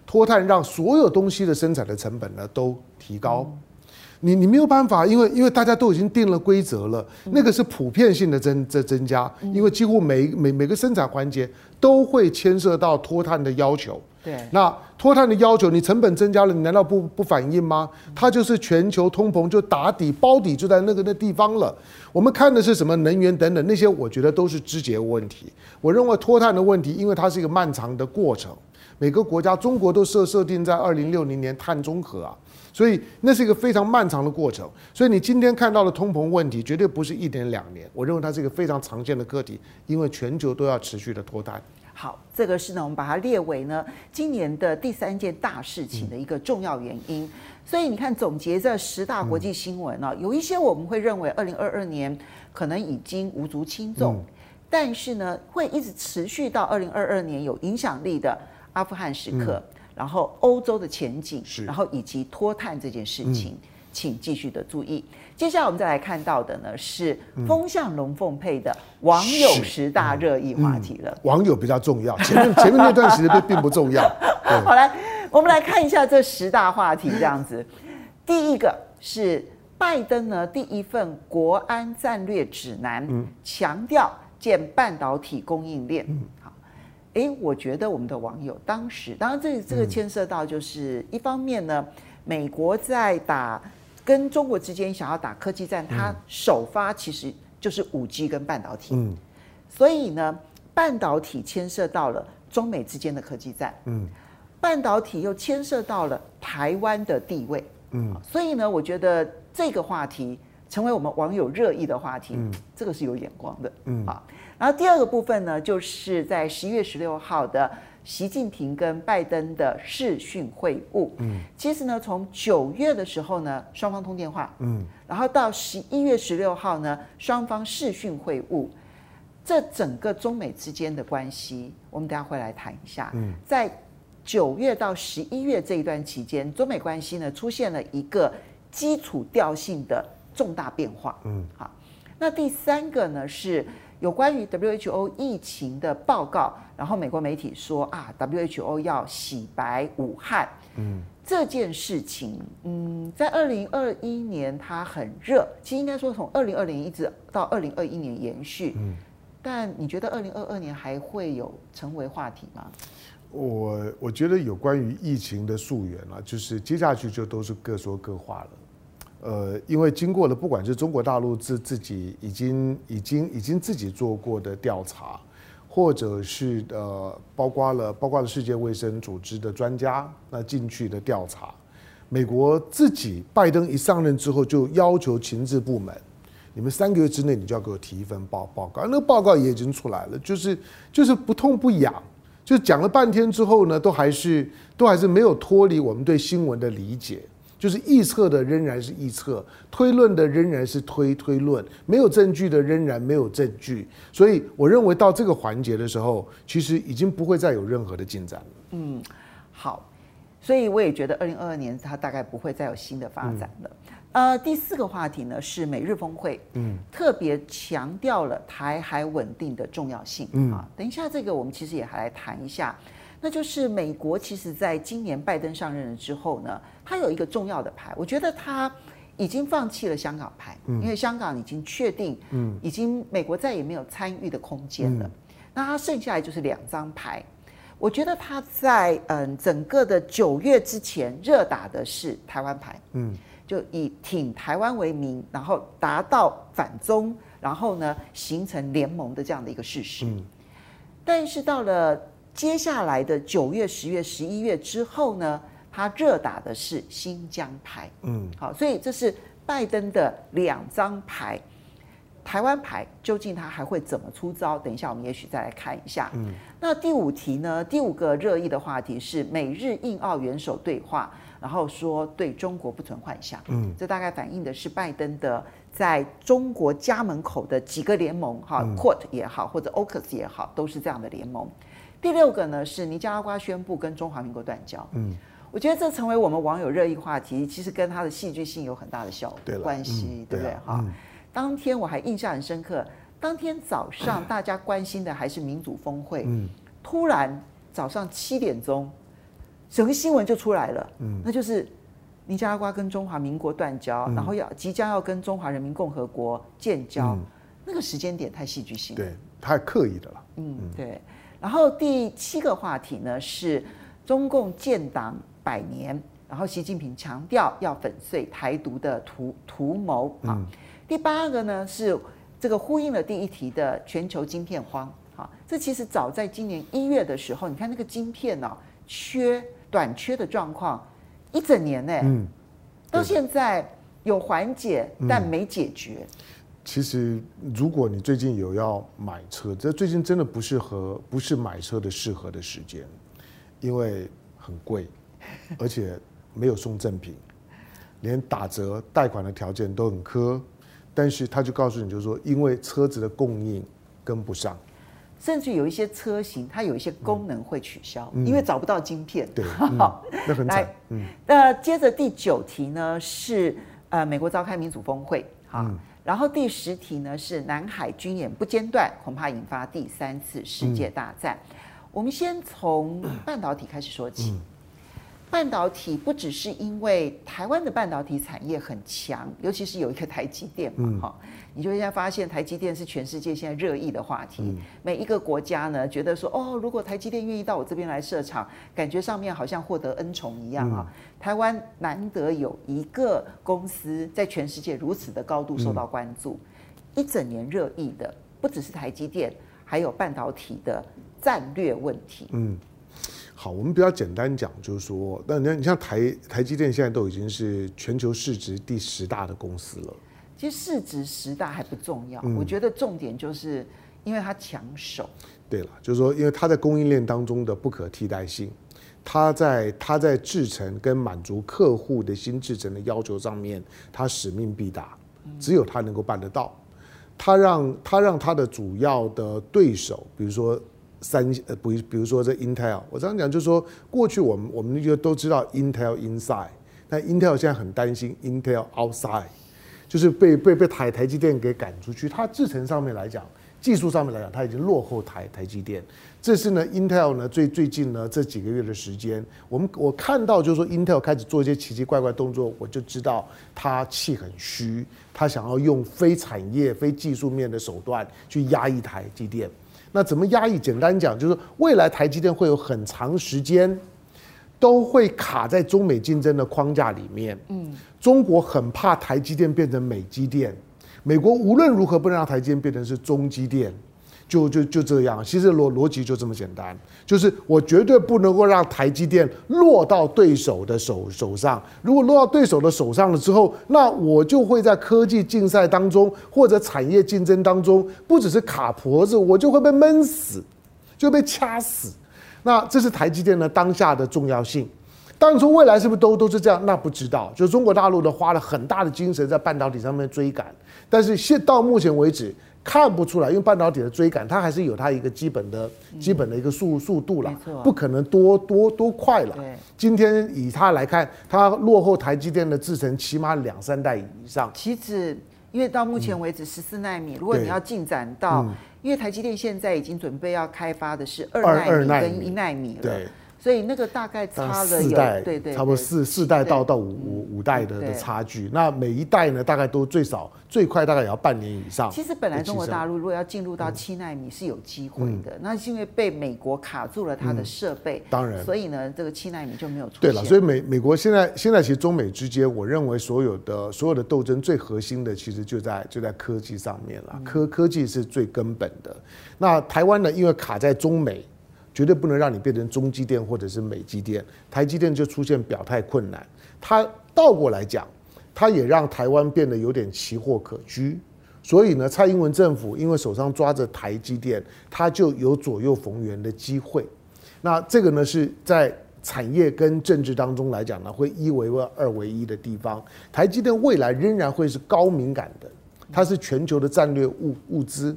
脱碳让所有东西的生产的成本呢都提高，你你没有办法，因为因为大家都已经定了规则了，那个是普遍性的增增增加，因为几乎每每每个生产环节都会牵涉到脱碳的要求。对，那脱碳的要求，你成本增加了，你难道不不反应吗？它就是全球通膨就打底包底就在那个那地方了。我们看的是什么能源等等那些，我觉得都是枝节问题。我认为脱碳的问题，因为它是一个漫长的过程，每个国家，中国都设设定在二零六零年碳中和啊，所以那是一个非常漫长的过程。所以你今天看到的通膨问题，绝对不是一年两年，我认为它是一个非常常见的课题，因为全球都要持续的脱碳。好，这个是呢，我们把它列为呢今年的第三件大事情的一个重要原因。嗯、所以你看，总结这十大国际新闻呢、有一些我们会认为二零二二年可能已经无足轻重，嗯、但是呢，会一直持续到二零二二年有影响力的阿富汗时刻，嗯、然后欧洲的前景，是然后以及脱碳这件事情。嗯请继续的注意。接下来我们再来看到的呢是风向龙凤配的网友十大热议话题了。网友比较重要，前面前面那段其实并并不重要。好，来我们来看一下这十大话题，这样子。第一个是拜登呢第一份国安战略指南，强调建半导体供应链。好，哎，我觉得我们的网友当时，当然这这个牵涉到就是一方面呢，美国在打。跟中国之间想要打科技战，它首发其实就是五 G 跟半导体。嗯，所以呢，半导体牵涉到了中美之间的科技战。嗯，半导体又牵涉到了台湾的地位。嗯，所以呢，我觉得这个话题成为我们网友热议的话题，嗯，这个是有眼光的。嗯，啊，然后第二个部分呢，就是在十一月十六号的。习近平跟拜登的视讯会晤，嗯，其实呢，从九月的时候呢，双方通电话，嗯，然后到十一月十六号呢，双方视讯会晤，这整个中美之间的关系，我们等下会来谈一下。嗯，在九月到十一月这一段期间，中美关系呢出现了一个基础调性的重大变化。嗯，好，那第三个呢是。有关于 WHO 疫情的报告，然后美国媒体说啊，WHO 要洗白武汉，嗯，这件事情，嗯，在二零二一年它很热，其实应该说从二零二零一直到二零二一年延续，嗯，但你觉得二零二二年还会有成为话题吗？我我觉得有关于疫情的溯源啊，就是接下去就都是各说各话了。呃，因为经过了，不管是中国大陆自自己已经已经已经自己做过的调查，或者是呃，包括了包括了世界卫生组织的专家那进去的调查。美国自己拜登一上任之后，就要求情治部门，你们三个月之内你就要给我提一份报报告。那个报告也已经出来了，就是就是不痛不痒，就讲了半天之后呢，都还是都还是没有脱离我们对新闻的理解。就是预测的仍然是预测，推论的仍然是推推论，没有证据的仍然没有证据。所以我认为到这个环节的时候，其实已经不会再有任何的进展了。嗯，好，所以我也觉得二零二二年它大概不会再有新的发展了。嗯、呃，第四个话题呢是美日峰会，嗯，特别强调了台海稳定的重要性。嗯啊，等一下这个我们其实也还来谈一下。那就是美国，其实在今年拜登上任了之后呢，他有一个重要的牌，我觉得他已经放弃了香港牌，因为香港已经确定，嗯。已经美国再也没有参与的空间了。那他剩下来就是两张牌，我觉得他在嗯整个的九月之前热打的是台湾牌，嗯，就以挺台湾为名，然后达到反中，然后呢形成联盟的这样的一个事实。但是到了接下来的九月、十月、十一月之后呢，他热打的是新疆牌。嗯，好，所以这是拜登的两张牌，台湾牌究竟他还会怎么出招？等一下我们也许再来看一下。嗯，那第五题呢？第五个热议的话题是美日印澳元首对话，然后说对中国不存幻想。嗯，这大概反映的是拜登的在中国家门口的几个联盟，哈，Quad 也好，或者 AUKUS 也好，都是这样的联盟。第六个呢是尼加拉瓜宣布跟中华民国断交。嗯，我觉得这成为我们网友热议话题，其实跟它的戏剧性有很大的效关系，嗯、对不对？哈、嗯，当天我还印象很深刻，当天早上大家关心的还是民主峰会，嗯，突然早上七点钟，整个新闻就出来了，嗯，那就是尼加拉瓜跟中华民国断交，嗯、然后要即将要跟中华人民共和国建交，嗯、那个时间点太戏剧性了，对，太刻意的了，嗯，对。然后第七个话题呢是中共建党百年，然后习近平强调要粉碎台独的图图谋啊。第八个呢是这个呼应了第一题的全球晶片荒啊。这其实早在今年一月的时候，你看那个晶片呢缺短缺的状况一整年呢，嗯，到现在有缓解但没解决。其实，如果你最近有要买车，这最近真的不适合，不是买车的适合的时间，因为很贵，而且没有送赠品，连打折贷款的条件都很苛，但是他就告诉你，就是说，因为车子的供应跟不上，甚至有一些车型它有一些功能会取消，嗯、因为找不到晶片。对，那很惨。嗯，那接着第九题呢是呃，美国召开民主峰会，好。嗯然后第十题呢是南海军演不间断，恐怕引发第三次世界大战。嗯、我们先从半导体开始说起。嗯、半导体不只是因为台湾的半导体产业很强，尤其是有一个台积电嘛，哈、嗯。你就现在发现台积电是全世界现在热议的话题。嗯、每一个国家呢，觉得说哦，如果台积电愿意到我这边来设厂，感觉上面好像获得恩宠一样啊。嗯、台湾难得有一个公司在全世界如此的高度受到关注，嗯、一整年热议的不只是台积电，还有半导体的战略问题。嗯，好，我们比较简单讲，就是说，那你你像台台积电现在都已经是全球市值第十大的公司了。其实市值十大还不重要，嗯、我觉得重点就是因为它抢手。对了，就是说，因为它在供应链当中的不可替代性，它在它在制程跟满足客户的新制程的要求上面，它使命必达，只有它能够办得到。它让它让它的主要的对手，比如说三呃，比比如说这 Intel，我这样讲就是说，过去我们我们就都知道 Intel inside，但 Intel 现在很担心 Intel outside。就是被被被台台积电给赶出去，它制程上面来讲，技术上面来讲，它已经落后台台积电。这是呢，Intel 呢最最近呢这几个月的时间，我们我看到就是说 Intel 开始做一些奇奇怪怪动作，我就知道它气很虚，它想要用非产业、非技术面的手段去压抑台积电。那怎么压抑？简单讲就是未来台积电会有很长时间。都会卡在中美竞争的框架里面。嗯，中国很怕台积电变成美积电，美国无论如何不能让台积电变成是中积电，就就就这样，其实逻逻辑就这么简单，就是我绝对不能够让台积电落到对手的手手上。如果落到对手的手上了之后，那我就会在科技竞赛当中或者产业竞争当中，不只是卡脖子，我就会被闷死，就被掐死。那这是台积电的当下的重要性。当初未来是不是都都是这样？那不知道。就中国大陆的花了很大的精神在半导体上面追赶，但是现到目前为止。看不出来，因为半导体的追赶，它还是有它一个基本的、基本的一个速速度了，不可能多多多快了。今天以它来看，它落后台积电的制程起码两三代以上。其实，因为到目前为止十四纳米，如果你要进展到，因为台积电现在已经准备要开发的是二纳米跟一纳米了。对。所以那个大概差了有四代，对对，差不多四四代到到五五五代的的差距。那每一代呢，大概都最少最快大概也要半年以上。其实本来中国大陆如果要进入到七纳米是有机会的，那是因为被美国卡住了它的设备。当然，所以呢，这个七纳米就没有出现。对了，所以美美国现在现在其实中美之间，我认为所有的所有的斗争最核心的其实就在就在科技上面了。科科技是最根本的。那台湾呢，因为卡在中美。绝对不能让你变成中积电或者是美积电，台积电就出现表态困难。它倒过来讲，它也让台湾变得有点奇货可居。所以呢，蔡英文政府因为手上抓着台积电，它就有左右逢源的机会。那这个呢，是在产业跟政治当中来讲呢，会一为二，二为一的地方。台积电未来仍然会是高敏感的，它是全球的战略物物资。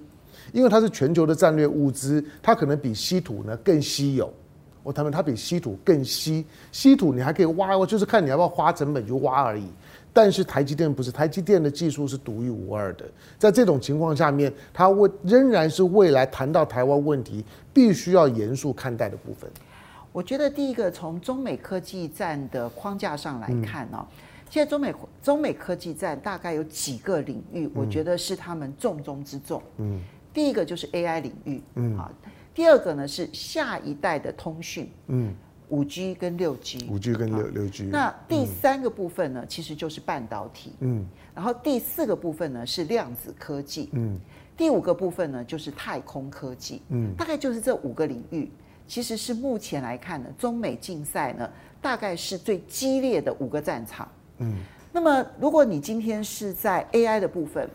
因为它是全球的战略物资，它可能比稀土呢更稀有。我他们它比稀土更稀，稀土你还可以挖，我就是看你要不要花成本去挖而已。但是台积电不是，台积电的技术是独一无二的。在这种情况下面，它未仍然是未来谈到台湾问题必须要严肃看待的部分。我觉得第一个从中美科技战的框架上来看呢、哦，现在中美中美科技战大概有几个领域，我觉得是他们重中之重。嗯。第一个就是 AI 领域，嗯，啊，第二个呢是下一代的通讯，嗯，五 G 跟六 G，五 G 跟六六 G。那第三个部分呢，其实就是半导体，嗯，然后第四个部分呢是量子科技，嗯，第五个部分呢就是太空科技，嗯，大概就是这五个领域，其实是目前来看呢，中美竞赛呢大概是最激烈的五个战场，嗯，那么如果你今天是在 AI 的部分。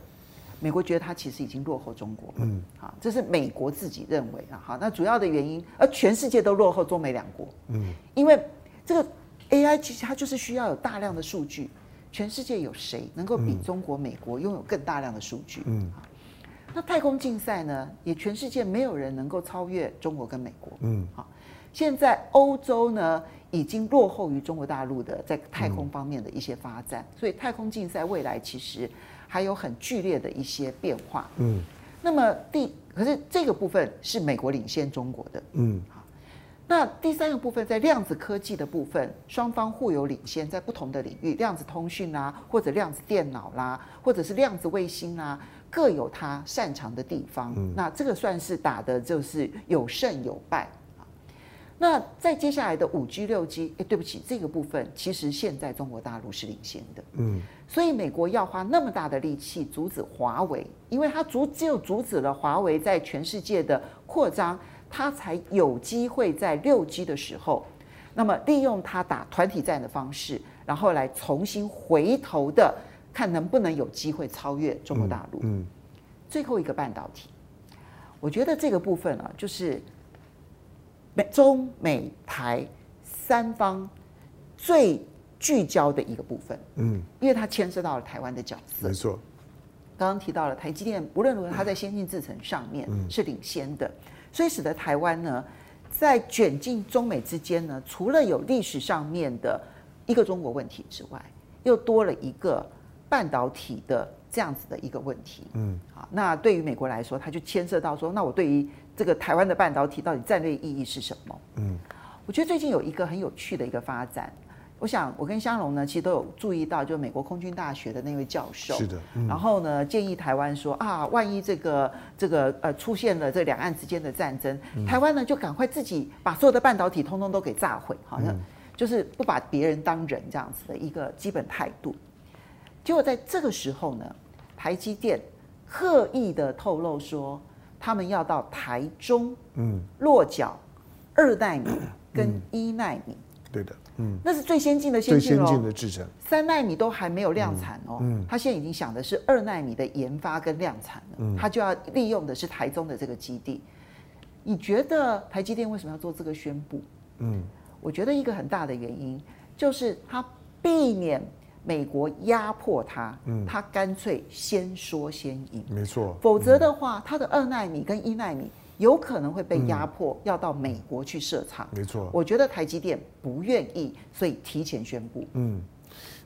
美国觉得它其实已经落后中国了，嗯，好，这是美国自己认为啊，好，那主要的原因，而全世界都落后中美两国，嗯，因为这个 AI 其实它就是需要有大量的数据，全世界有谁能够比中国、美国拥有更大量的数据？嗯，那太空竞赛呢，也全世界没有人能够超越中国跟美国，嗯，好，现在欧洲呢已经落后于中国大陆的在太空方面的一些发展，所以太空竞赛未来其实。还有很剧烈的一些变化，嗯，那么第可是这个部分是美国领先中国的，嗯，好，那第三个部分在量子科技的部分，双方互有领先，在不同的领域，量子通讯啦，或者量子电脑啦，或者是量子卫星啦，各有它擅长的地方，嗯，那这个算是打的就是有胜有败。那在接下来的五 G、六 G，哎，对不起，这个部分其实现在中国大陆是领先的，嗯，所以美国要花那么大的力气阻止华为，因为它阻只有阻止了华为在全世界的扩张，它才有机会在六 G 的时候，那么利用它打团体战的方式，然后来重新回头的看能不能有机会超越中国大陆。嗯，最后一个半导体，我觉得这个部分啊，就是。美中美台三方最聚焦的一个部分，嗯，因为它牵涉到了台湾的角色。没错，刚刚提到了台积电，无论如何，它在先进制程上面是领先的，所以使得台湾呢，在卷进中美之间呢，除了有历史上面的一个中国问题之外，又多了一个半导体的这样子的一个问题。嗯，好，那对于美国来说，它就牵涉到说，那我对于这个台湾的半导体到底战略意义是什么？嗯，我觉得最近有一个很有趣的一个发展，我想我跟香龙呢，其实都有注意到，就美国空军大学的那位教授，是的，嗯、然后呢建议台湾说啊，万一这个这个呃出现了这两岸之间的战争，嗯、台湾呢就赶快自己把所有的半导体通通都给炸毁，好像就是不把别人当人这样子的一个基本态度。结果在这个时候呢，台积电刻意的透露说。他们要到台中，嗯，落脚二奈米跟一奈米。嗯对的，嗯，那是最先进的先进最先进的制程，三奈米都还没有量产哦。嗯，他现在已经想的是二奈米的研发跟量产了，嗯，他就要利用的是台中的这个基地。你觉得台积电为什么要做这个宣布？嗯，我觉得一个很大的原因就是他避免美国压迫他，嗯，他干脆先说先赢，没错，否则的话，他的二奈米跟一奈米。有可能会被压迫，要到美国去设厂。没错，我觉得台积电不愿意，所以提前宣布。嗯，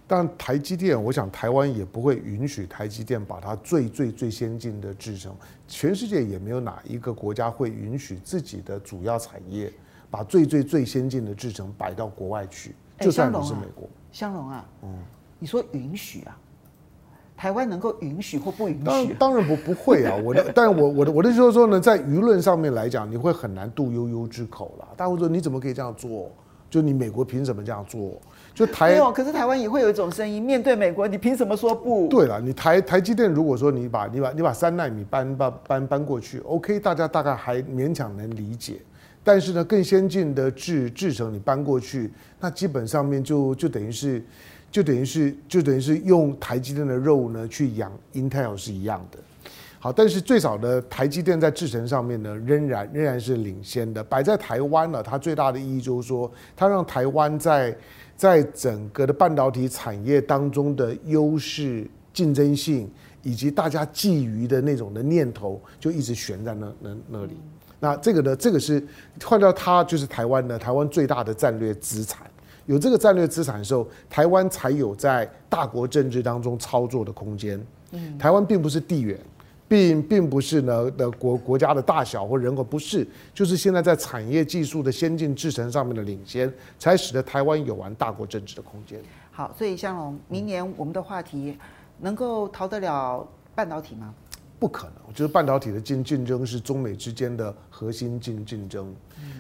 但台积电，我想台湾也不会允许台积电把它最最最先进的制成，全世界也没有哪一个国家会允许自己的主要产业把最最最先进的制成摆到国外去，就算你是美国。香龙啊，嗯，你说允许啊？台湾能够允许或不允许？当当然不不会啊！我的，但我我的我的就是说呢，在舆论上面来讲，你会很难度悠悠之口了。大家会说你怎么可以这样做？就你美国凭什么这样做？就台没有，可是台湾也会有一种声音，面对美国，你凭什么说不？对了，你台台积电如果说你把你把你把三纳米搬搬搬搬过去，OK，大家大概还勉强能理解。但是呢，更先进的制制程你搬过去，那基本上面就就等于是。就等于是，就等于是用台积电的肉呢去养 Intel 是一样的。好，但是最少的台积电在制程上面呢，仍然仍然是领先的。摆在台湾呢，它最大的意义就是说，它让台湾在在整个的半导体产业当中的优势、竞争性以及大家觊觎的那种的念头，就一直悬在那那那里。那这个呢，这个是换掉它就是台湾的台湾最大的战略资产。有这个战略资产的时候，台湾才有在大国政治当中操作的空间。嗯，台湾并不是地缘，并并不是呢的国国家的大小或人口，不是，就是现在在产业技术的先进制程上面的领先，才使得台湾有玩大国政治的空间。好，所以向龙，明年我们的话题能够逃得了半导体吗？不可能，我觉得半导体的竞竞争是中美之间的核心竞竞争。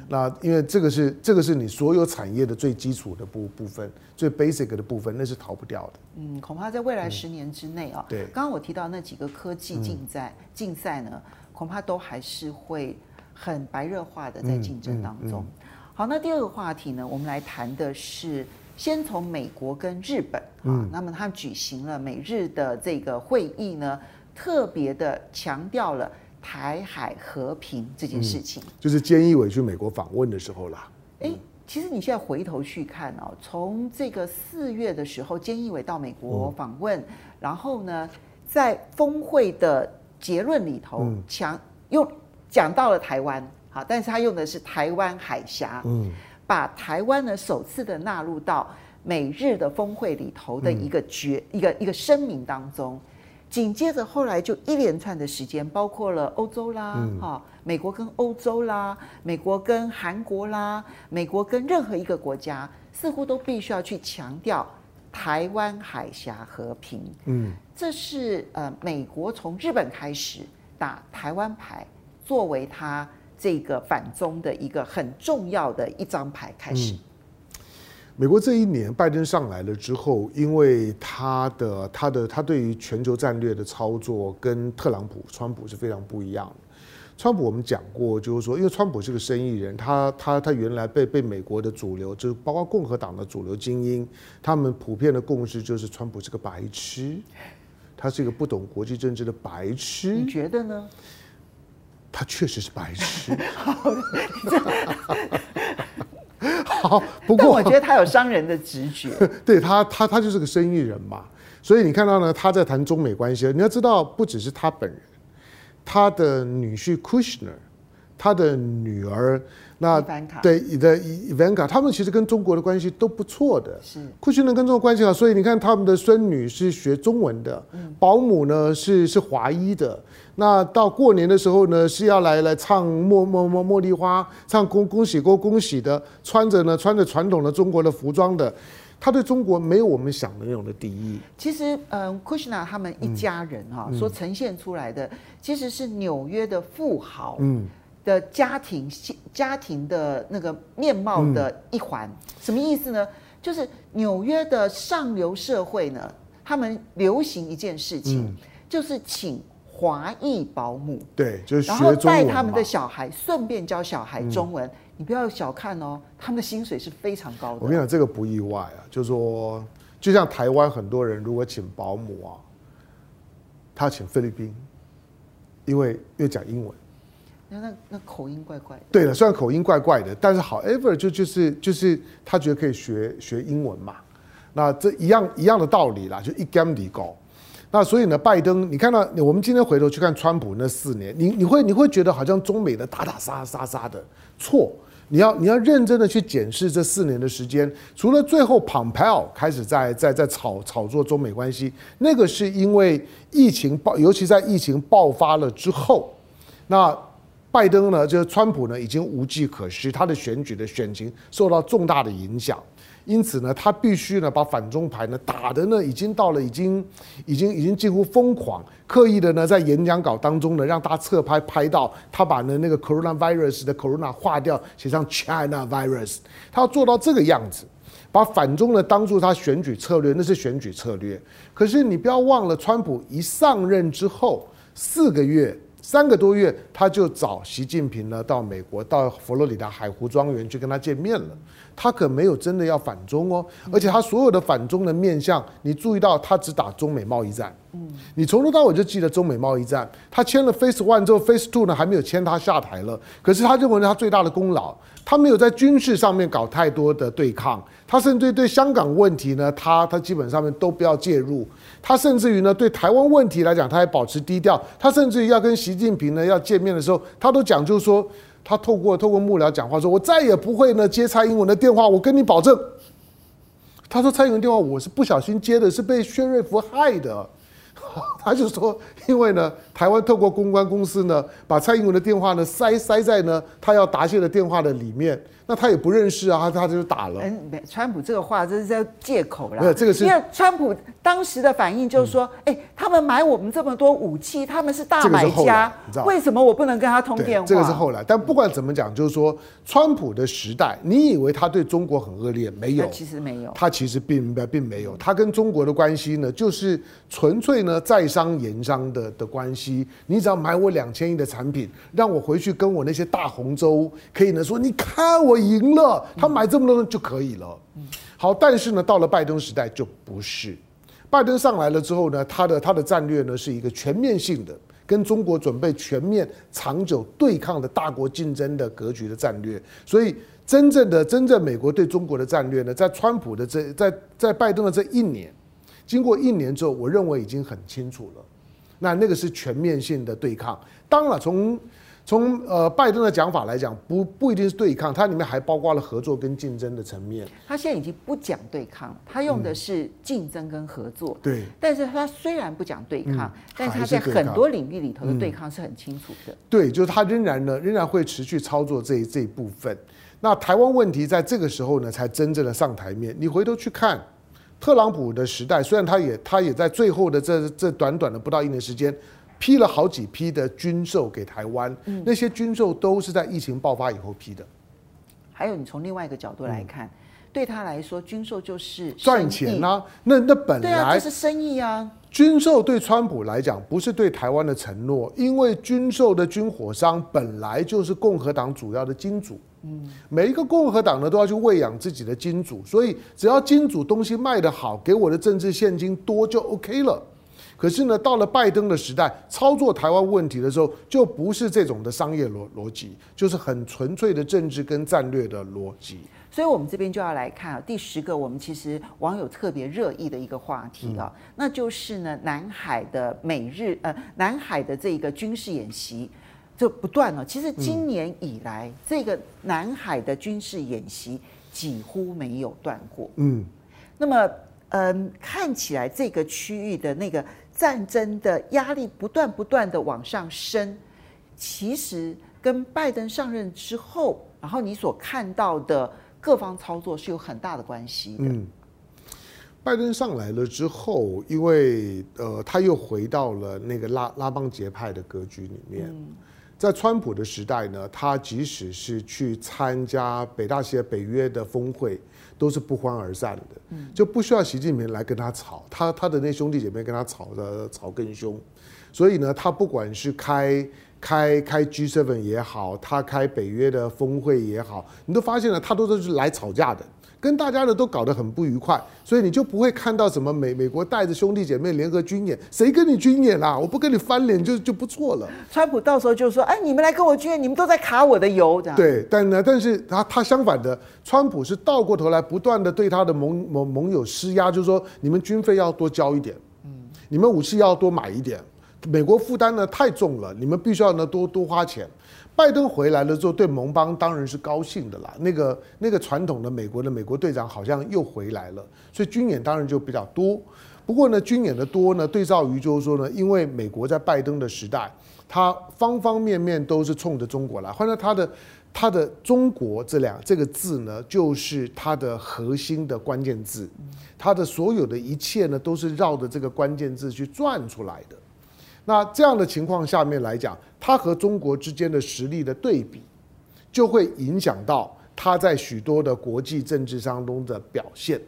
那因为这个是这个是你所有产业的最基础的部部分，最 basic 的部分，那是逃不掉的。嗯，恐怕在未来十年之内啊，对，刚刚我提到那几个科技竞赛竞赛呢，恐怕都还是会很白热化的在竞争当中。好，那第二个话题呢，我们来谈的是先从美国跟日本啊，那么他举行了美日的这个会议呢。特别的强调了台海和平这件事情，嗯、就是菅义伟去美国访问的时候啦。哎、欸，其实你现在回头去看哦，从这个四月的时候，菅义伟到美国访问，嗯、然后呢，在峰会的结论里头强、嗯、又讲到了台湾，好，但是他用的是台湾海峡，嗯，把台湾呢首次的纳入到美日的峰会里头的一个决、嗯、一个一个声明当中。紧接着后来就一连串的时间，包括了欧洲啦，哈、嗯，美国跟欧洲啦，美国跟韩国啦，美国跟任何一个国家，似乎都必须要去强调台湾海峡和平。嗯，这是呃美国从日本开始打台湾牌，作为他这个反中的一个很重要的一张牌开始。嗯美国这一年，拜登上来了之后，因为他的他的他对于全球战略的操作跟特朗普、川普是非常不一样的。川普我们讲过，就是说，因为川普是个生意人，他他他原来被被美国的主流，就是包括共和党的主流精英，他们普遍的共识就是川普是个白痴，他是一个不懂国际政治的白痴。你觉得呢？他确实是白痴。好，不过我觉得他有商人的直觉，对他，他他就是个生意人嘛，所以你看到呢，他在谈中美关系，你要知道，不只是他本人，他的女婿 Kushner，他的女儿，那对的 Ivanka，他们其实跟中国的关系都不错的，是。Kushner 跟中国关系好，所以你看他们的孙女是学中文的，保姆呢是是华裔的。那到过年的时候呢，是要来来唱茉茉茉茉莉花，唱恭恭喜恭恭喜的，穿着呢穿着传统的中国的服装的，他对中国没有我们想的那种的敌意。其实，嗯，Kushner 他们一家人哈、嗯，所呈现出来的其实是纽约的富豪的家庭、嗯、家庭的那个面貌的一环。什么意思呢？就是纽约的上流社会呢，他们流行一件事情，嗯、就是请。华裔保姆，对，就是然后带他们的小孩，顺便教小孩中文。你不要小看哦，他们的薪水是非常高的。我跟你讲，这个不意外啊，就是说，就像台湾很多人如果请保姆啊，他请菲律宾，因为因为讲英文。那那口音怪怪的。对了，虽然口音怪怪的，但是 however 就就是就是他觉得可以学学英文嘛。那这一样一样的道理啦，就一竿子高。那所以呢，拜登，你看到我们今天回头去看川普那四年，你你会你会觉得好像中美的打打杀杀杀的错。你要你要认真的去检视这四年的时间，除了最后 Pompeo 开始在在在炒炒作中美关系，那个是因为疫情爆，尤其在疫情爆发了之后，那拜登呢，就是川普呢，已经无计可施，他的选举的选情受到重大的影响。因此呢，他必须呢把反中牌呢打的呢已经到了已经已经已经近乎疯狂，刻意的呢在演讲稿当中呢让大侧拍拍到他把呢那个 coronavirus 的 corona 划掉，写上 China virus，他要做到这个样子，把反中呢当做他选举策略，那是选举策略。可是你不要忘了，川普一上任之后四个月。三个多月，他就找习近平呢到美国，到佛罗里达海湖庄园去跟他见面了。他可没有真的要反中哦，而且他所有的反中的面向，你注意到他只打中美贸易战。嗯，你从头到尾就记得中美贸易战。他签了 Face One 之后，Face Two 呢还没有签，他下台了。可是他认为他最大的功劳，他没有在军事上面搞太多的对抗，他甚至对香港问题呢，他他基本上面都不要介入。他甚至于呢，对台湾问题来讲，他还保持低调。他甚至于要跟习习近平呢要见面的时候，他都讲，就是说，他透过透过幕僚讲话，说我再也不会呢接蔡英文的电话，我跟你保证。他说蔡英文电话我是不小心接的，是被薛瑞福害的。他就说，因为呢，台湾透过公关公司呢，把蔡英文的电话呢塞塞在呢他要答谢的电话的里面。那他也不认识啊，他他就打了。嗯，川普这个话这是在借口啦。没有这个是，因为川普当时的反应就是说，哎、嗯欸，他们买我们这么多武器，他们是大买家，为什么我不能跟他通电话？这个是后来，但不管怎么讲，就是说，川普的时代，你以为他对中国很恶劣？没有，其实没有，他其实并并没有，他跟中国的关系呢，就是纯粹呢在商言商的的关系。你只要买我两千亿的产品，让我回去跟我那些大红州可以呢说，你看我。赢了，他买这么多就可以了。好，但是呢，到了拜登时代就不是。拜登上来了之后呢，他的他的战略呢是一个全面性的，跟中国准备全面长久对抗的大国竞争的格局的战略。所以，真正的真正美国对中国的战略呢，在川普的这在在拜登的这一年，经过一年之后，我认为已经很清楚了。那那个是全面性的对抗。当然，从从呃拜登的讲法来讲，不不一定是对抗，它里面还包括了合作跟竞争的层面。他现在已经不讲对抗，他用的是竞争跟合作。嗯、对，但是他虽然不讲对抗，嗯、但是他在很多领域里头的对抗是很清楚的。嗯、对，就是他仍然呢，仍然会持续操作这一这一部分。那台湾问题在这个时候呢，才真正的上台面。你回头去看特朗普的时代，虽然他也他也在最后的这这短短的不到一年时间。批了好几批的军售给台湾，嗯、那些军售都是在疫情爆发以后批的。还有，你从另外一个角度来看，嗯、对他来说，军售就是赚钱啊。那那本来对啊，这是生意啊。军售对川普来讲不是对台湾的承诺，因为军售的军火商本来就是共和党主要的金主。嗯，每一个共和党呢都要去喂养自己的金主，所以只要金主东西卖得好，给我的政治现金多就 OK 了。可是呢，到了拜登的时代，操作台湾问题的时候，就不是这种的商业逻逻辑，就是很纯粹的政治跟战略的逻辑。所以，我们这边就要来看啊，第十个，我们其实网友特别热议的一个话题啊，嗯、那就是呢，南海的美日呃，南海的这一个军事演习就不断了。其实今年以来，嗯、这个南海的军事演习几乎没有断过。嗯，那么，嗯，看起来这个区域的那个。战争的压力不断不断的往上升，其实跟拜登上任之后，然后你所看到的各方操作是有很大的关系的。嗯，拜登上来了之后，因为呃，他又回到了那个拉拉帮结派的格局里面。嗯，在川普的时代呢，他即使是去参加北大西洋北约的峰会。都是不欢而散的，就不需要习近平来跟他吵，他他的那兄弟姐妹跟他吵的吵更凶。所以呢，他不管是开开开 G7 也好，他开北约的峰会也好，你都发现了，他都是来吵架的。跟大家的都搞得很不愉快，所以你就不会看到什么美美国带着兄弟姐妹联合军演，谁跟你军演啦？我不跟你翻脸就就不错了。川普到时候就说：“哎，你们来跟我军演，你们都在卡我的油。”这样。对，但呢，但是他他相反的，川普是倒过头来不断的对他的盟盟盟友施压，就是说你们军费要多交一点，嗯，你们武器要多买一点，美国负担呢太重了，你们必须要呢多多花钱。拜登回来了之后，对盟邦当然是高兴的啦。那个那个传统的美国的美国队长好像又回来了，所以军演当然就比较多。不过呢，军演的多呢，对照于就是说呢，因为美国在拜登的时代，他方方面面都是冲着中国来，换成他的他的中国这两这个字呢，就是他的核心的关键字，他的所有的一切呢，都是绕着这个关键字去转出来的。那这样的情况下面来讲，它和中国之间的实力的对比，就会影响到它在许多的国际政治当中的表现。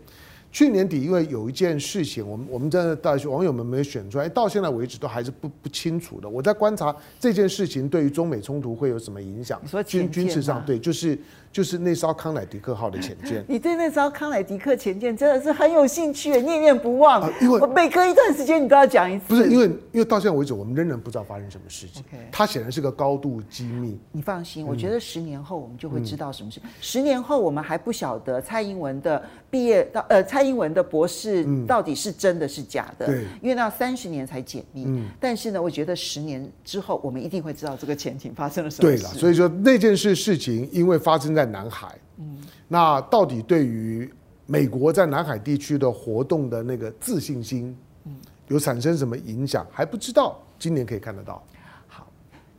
去年底，因为有一件事情，我们我们真的大网友们没有选出来，到现在为止都还是不不清楚的。我在观察这件事情对于中美冲突会有什么影响？你说军军事上对，就是就是那艘康乃迪克号的潜舰。你对那艘康乃迪克潜舰真的是很有兴趣，念念不忘。因为我每隔一段时间你都要讲一次。不是因为因为到现在为止，我们仍然不知道发生什么事情。它显然是个高度机密。你放心，我觉得十年后我们就会知道什么事。十年后我们还不晓得蔡英文的毕业到呃蔡英文的博士。到底是真的是假的？对，因为那三十年才解密。嗯，但是呢，我觉得十年之后，我们一定会知道这个前情发生了什么事。对了，所以说那件事事情，因为发生在南海，嗯，那到底对于美国在南海地区的活动的那个自信心，嗯，有产生什么影响还不知道。今年可以看得到。好，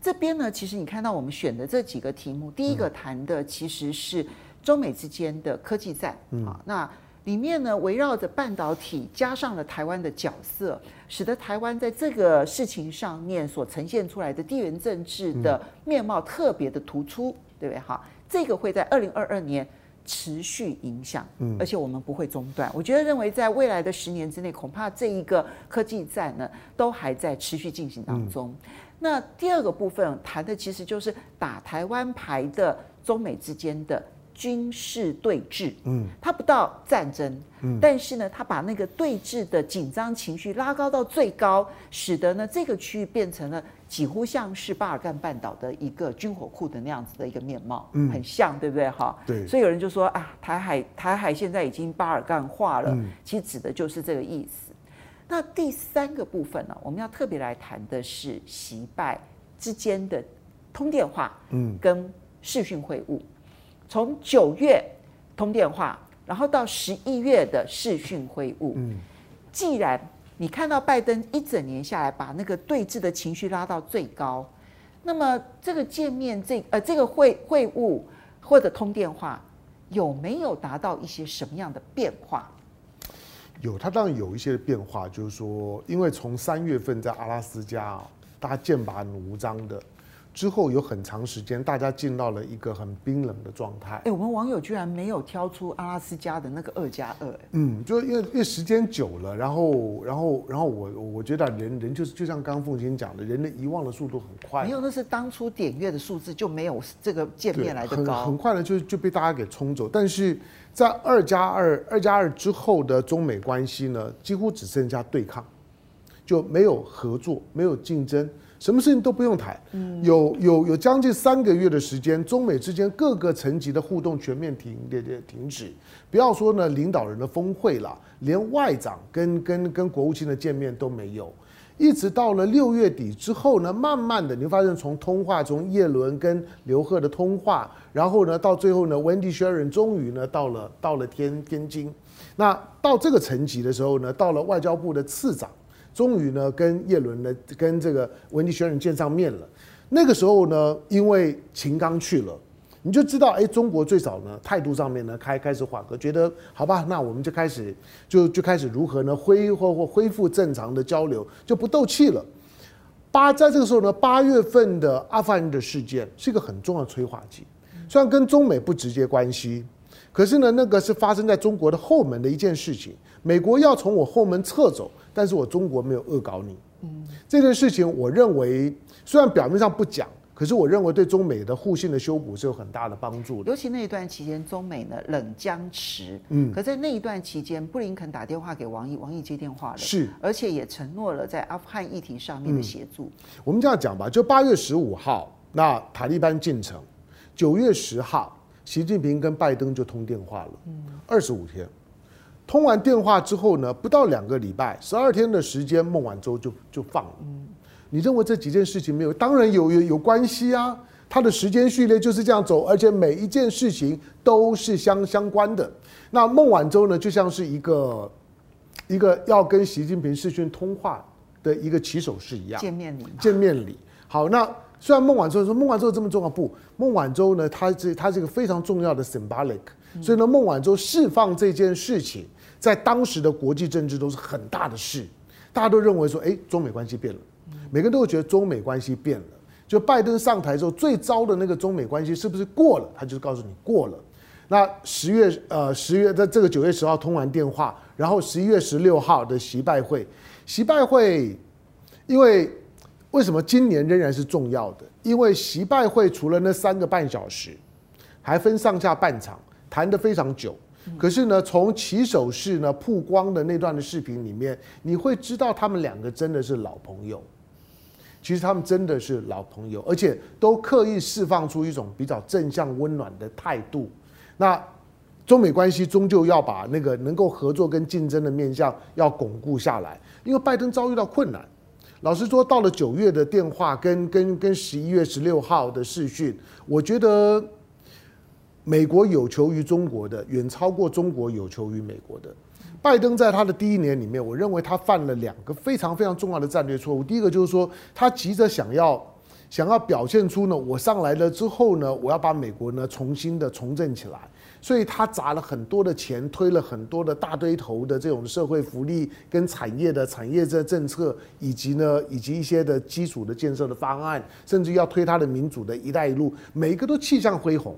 这边呢，其实你看到我们选的这几个题目，第一个谈的其实是中美之间的科技战。嗯，好，那。里面呢，围绕着半导体，加上了台湾的角色，使得台湾在这个事情上面所呈现出来的地缘政治的面貌特别的突出，对不对？哈，这个会在二零二二年持续影响，嗯而且我们不会中断。我觉得认为在未来的十年之内，恐怕这一个科技战呢，都还在持续进行当中。那第二个部分谈的其实就是打台湾牌的中美之间的。军事对峙，嗯，它不到战争，嗯，但是呢，它把那个对峙的紧张情绪拉高到最高，使得呢这个区域变成了几乎像是巴尔干半岛的一个军火库的那样子的一个面貌，嗯，很像，对不对？哈，对，所以有人就说啊，台海台海现在已经巴尔干化了，嗯，其实指的就是这个意思。那第三个部分呢，我们要特别来谈的是习拜之间的通电话，嗯，跟视讯会晤。从九月通电话，然后到十一月的视讯会晤。嗯，既然你看到拜登一整年下来把那个对峙的情绪拉到最高，那么这个见面这呃这个会会晤或者通电话有没有达到一些什么样的变化？有，他当然有一些变化，就是说，因为从三月份在阿拉斯加，大家剑拔弩张的。之后有很长时间，大家进到了一个很冰冷的状态。哎，我们网友居然没有挑出阿拉斯加的那个二加二。嗯，就因为因为时间久了，然后然后然后我我觉得人人就是就像刚刚凤琴讲的，人的遗忘的速度很快。没有，那是当初点阅的数字就没有这个见面来的高。很很快的就就被大家给冲走。但是在二加二二加二之后的中美关系呢，几乎只剩下对抗，就没有合作，没有竞争。什么事情都不用谈，有有有将近三个月的时间，中美之间各个层级的互动全面停停停止。不要说呢领导人的峰会了，连外长跟跟跟国务卿的见面都没有。一直到了六月底之后呢，慢慢的你会发现，从通话，从叶伦跟刘鹤的通话，然后呢到最后呢，Wendy Sharon 终于呢到了到了天天津。那到这个层级的时候呢，到了外交部的次长。终于呢，跟叶伦呢，跟这个文迪学人见上面了。那个时候呢，因为秦刚去了，你就知道，哎，中国最早呢态度上面呢开开始缓和，觉得好吧，那我们就开始就就开始如何呢恢或或恢复正常的交流，就不斗气了。八在这个时候呢，八月份的阿富汗的事件是一个很重要的催化剂，虽然跟中美不直接关系，可是呢，那个是发生在中国的后门的一件事情。美国要从我后门撤走。但是我中国没有恶搞你，嗯，这件事情我认为虽然表面上不讲。可是我认为对中美的互信的修补是有很大的帮助的。尤其那一段期间，中美呢冷僵持。嗯。可在那一段期间，布林肯打电话给王毅，王毅接电话了。是。而且也承诺了在阿富汗议题上面的协助。嗯。我们这样讲吧，就八月十五号，那塔利班进城，九月十号，习近平跟拜登就通电话了。嗯。二十五天，通完电话之后呢，不到两个礼拜，十二天的时间，孟晚舟就就放了。嗯。你认为这几件事情没有？当然有有有关系啊！它的时间序列就是这样走，而且每一件事情都是相相关的。那孟晚舟呢，就像是一个一个要跟习近平视讯通话的一个起手式一样，见面礼。见面礼。好，那虽然孟晚舟说孟晚舟这么重要，不，孟晚舟呢，他是他是一个非常重要的 symbolic，所以呢，孟晚舟释放这件事情，在当时的国际政治都是很大的事，大家都认为说，哎，中美关系变了。每个人都会觉得中美关系变了。就拜登上台之后，最糟的那个中美关系是不是过了？他就是告诉你过了。那十月呃十月在这个九月十号通完电话，然后十一月十六号的习拜会，习拜会，因为为什么今年仍然是重要的？因为习拜会除了那三个半小时，还分上下半场，谈得非常久。可是呢，从起手式呢曝光的那段的视频里面，你会知道他们两个真的是老朋友。其实他们真的是老朋友，而且都刻意释放出一种比较正向、温暖的态度。那中美关系终究要把那个能够合作跟竞争的面向要巩固下来。因为拜登遭遇到困难，老实说，到了九月的电话跟跟跟十一月十六号的视讯，我觉得美国有求于中国的远超过中国有求于美国的。拜登在他的第一年里面，我认为他犯了两个非常非常重要的战略错误。第一个就是说，他急着想要想要表现出呢，我上来了之后呢，我要把美国呢重新的重振起来，所以他砸了很多的钱，推了很多的大堆头的这种社会福利跟产业的产业的政策，以及呢以及一些的基础的建设的方案，甚至要推他的民主的一带一路，每一个都气象恢宏。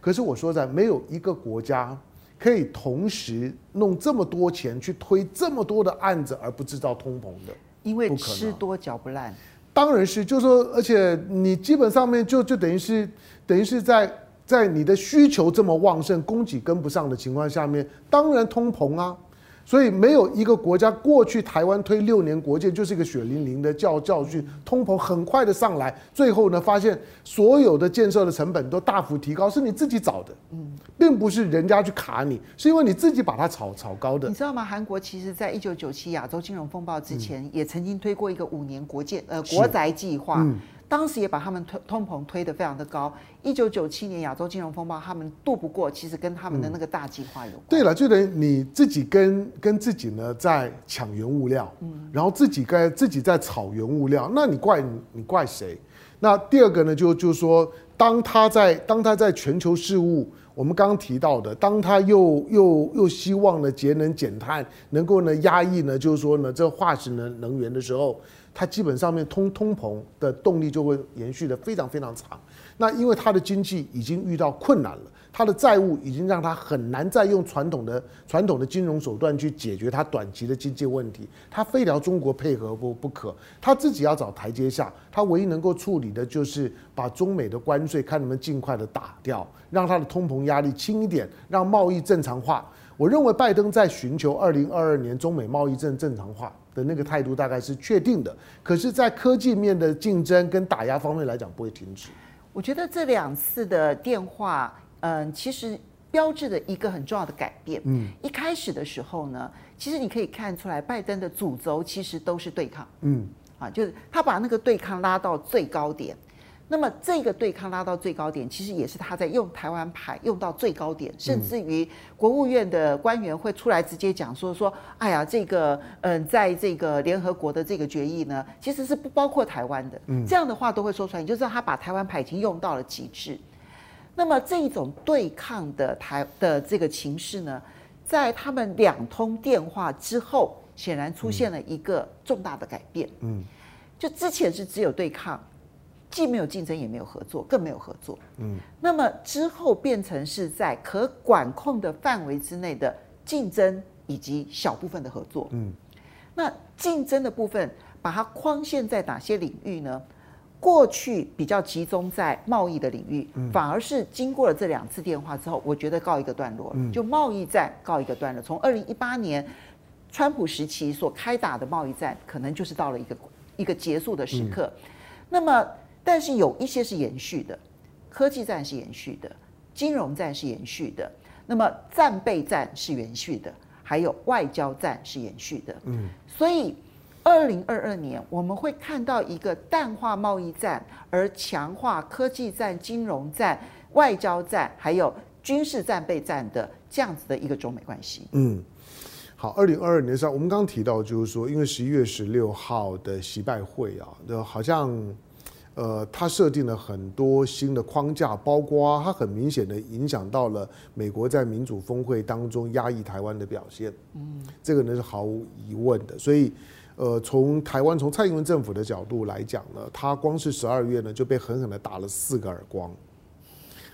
可是我说在没有一个国家。可以同时弄这么多钱去推这么多的案子而不制造通膨的，因为吃多嚼不烂。当然是，就是说，而且你基本上面就就等于是等于是在在你的需求这么旺盛，供给跟不上的情况下面，当然通膨啊。所以没有一个国家过去台湾推六年国建就是一个血淋淋的教教训，通膨很快的上来，最后呢发现所有的建设的成本都大幅提高，是你自己找的，嗯，并不是人家去卡你，是因为你自己把它炒炒高的。你知道吗？韩国其实在一九九七亚洲金融风暴之前，也曾经推过一个五年国建呃国宅计划。当时也把他们推通膨推得非常的高。一九九七年亚洲金融风暴，他们渡不过，其实跟他们的那个大计划有关。对了，就等于你自己跟跟自己呢在抢原物料，嗯，然后自己该自己在炒原物料，那你怪你怪谁？那第二个呢，就就是说，当他在当他在全球事务，我们刚刚提到的，当他又又又希望呢节能减碳，能够呢压抑呢，就是说呢这化石能能源的时候。它基本上面通通膨的动力就会延续的非常非常长，那因为他的经济已经遇到困难了，他的债务已经让他很难再用传统的传统的金融手段去解决他短期的经济问题，他非得要中国配合不不可，他自己要找台阶下，他唯一能够处理的就是把中美的关税看能不能尽快的打掉，让他的通膨压力轻一点，让贸易正常化。我认为拜登在寻求二零二二年中美贸易正正常化的那个态度大概是确定的，可是，在科技面的竞争跟打压方面来讲，不会停止。我觉得这两次的电话，嗯，其实标志着一个很重要的改变。嗯，一开始的时候呢，其实你可以看出来，拜登的主轴其实都是对抗。嗯，啊，就是他把那个对抗拉到最高点。那么这个对抗拉到最高点，其实也是他在用台湾牌用到最高点，甚至于国务院的官员会出来直接讲说说，哎呀，这个嗯，在这个联合国的这个决议呢，其实是不包括台湾的。嗯，这样的话都会说出来，你就知道他把台湾牌已经用到了极致。那么这一种对抗的台的这个情势呢，在他们两通电话之后，显然出现了一个重大的改变。嗯，就之前是只有对抗。既没有竞争，也没有合作，更没有合作。嗯，那么之后变成是在可管控的范围之内的竞争，以及小部分的合作。嗯，那竞争的部分把它框限在哪些领域呢？过去比较集中在贸易的领域，反而是经过了这两次电话之后，我觉得告一个段落，就贸易战告一个段落。从二零一八年川普时期所开打的贸易战，可能就是到了一个一个结束的时刻。那么，但是有一些是延续的，科技战是延续的，金融战是延续的，那么战备战是延续的，还有外交战是延续的。嗯，所以。二零二二年，我们会看到一个淡化贸易战，而强化科技战、金融战、外交战，还有军事战备战的这样子的一个中美关系。嗯，好，二零二二年上，我们刚刚提到，就是说，因为十一月十六号的习拜会啊，那好像，呃，它设定了很多新的框架，包括它很明显的影响到了美国在民主峰会当中压抑台湾的表现。嗯，这个呢是毫无疑问的，所以。呃，从台湾从蔡英文政府的角度来讲呢，他光是十二月呢就被狠狠的打了四个耳光。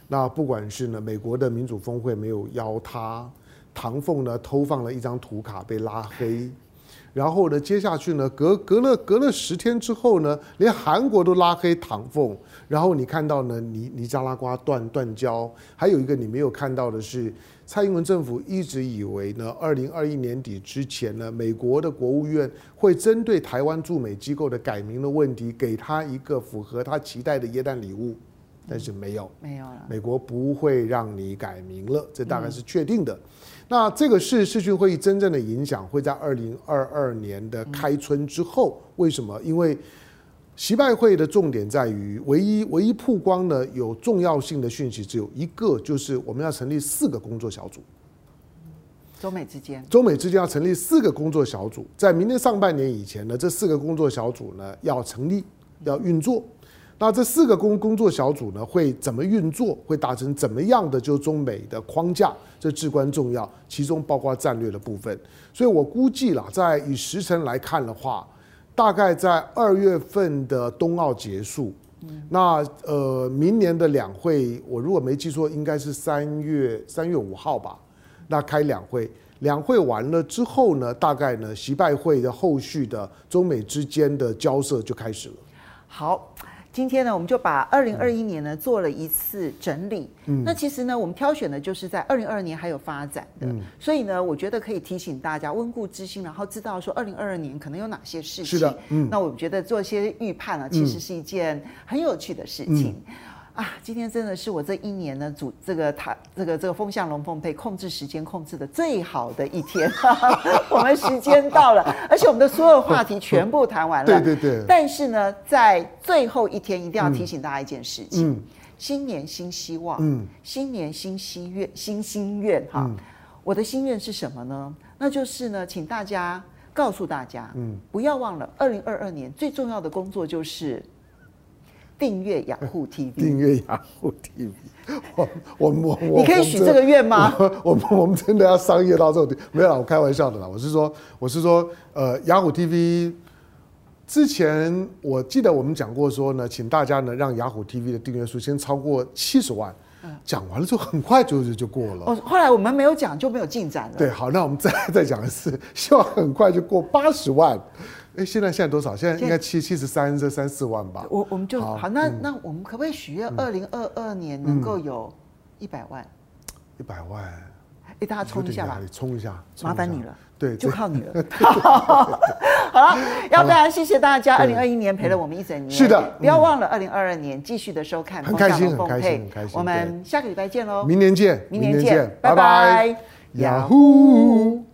那不管是呢美国的民主峰会没有邀他，唐凤呢偷放了一张图卡被拉黑，然后呢接下去呢隔隔了隔了十天之后呢，连韩国都拉黑唐凤，然后你看到呢尼尼加拉瓜断断交，还有一个你没有看到的是。蔡英文政府一直以为呢，二零二一年底之前呢，美国的国务院会针对台湾驻美机构的改名的问题，给他一个符合他期待的耶诞礼物，但是没有，没有了。美国不会让你改名了，这大概是确定的。那这个是视讯会议真正的影响会在二零二二年的开春之后，为什么？因为习拜会的重点在于，唯一唯一曝光的有重要性的讯息只有一个，就是我们要成立四个工作小组。中美之间，中美之间要成立四个工作小组，在明年上半年以前呢，这四个工作小组呢要成立，要运作。那这四个工工作小组呢会怎么运作？会达成怎么样的就中美的框架？这至关重要，其中包括战略的部分。所以我估计啦，在以时程来看的话。大概在二月份的冬奥结束，那呃，明年的两会，我如果没记错，应该是三月三月五号吧。那开两会，两会完了之后呢，大概呢，习拜会的后续的中美之间的交涉就开始了。好。今天呢，我们就把二零二一年呢做了一次整理。嗯，那其实呢，我们挑选的就是在二零二二年还有发展的，嗯，所以呢，我觉得可以提醒大家温故知新，然后知道说二零二二年可能有哪些事情。是的，嗯，那我觉得做一些预判呢，其实是一件很有趣的事情。嗯嗯啊，今天真的是我这一年呢，主这个谈这个这个风向龙凤配控制时间控制的最好的一天。我们时间到了，而且我们的所有话题全部谈完了。对对对。但是呢，在最后一天一定要提醒大家一件事情：嗯、新年新希望，嗯，新年新希愿，新心愿哈。嗯、我的心愿是什么呢？那就是呢，请大家告诉大家，嗯，不要忘了，二零二二年最重要的工作就是。订阅雅虎 TV，订阅雅虎 TV，我我我你可以许这个愿吗？我我们我们真的要商业到这种地？没有啦，我开玩笑的啦。我是说，我是说，呃，雅虎 TV 之前我记得我们讲过说呢，请大家呢让雅虎 TV 的订阅数先超过七十万。讲完了之后很快就就过了。哦，后来我们没有讲就没有进展了。对，好，那我们再再讲一次，希望很快就过八十万。哎，现在现在多少？现在应该七七十三这三四万吧。我我们就好，好，那、嗯、那我们可不可以许愿，二零二二年能够有一百万？一百万？哎，大家冲一下吧，冲一下，麻烦你了。对，就靠你了。好了，要非常谢谢大家，二零二一年陪了我们一整年。是的，不要忘了二零二二年继续的收看。很开心，很开心，很开心。我们下个礼拜见喽！明年见，明年见，拜拜。雅虎。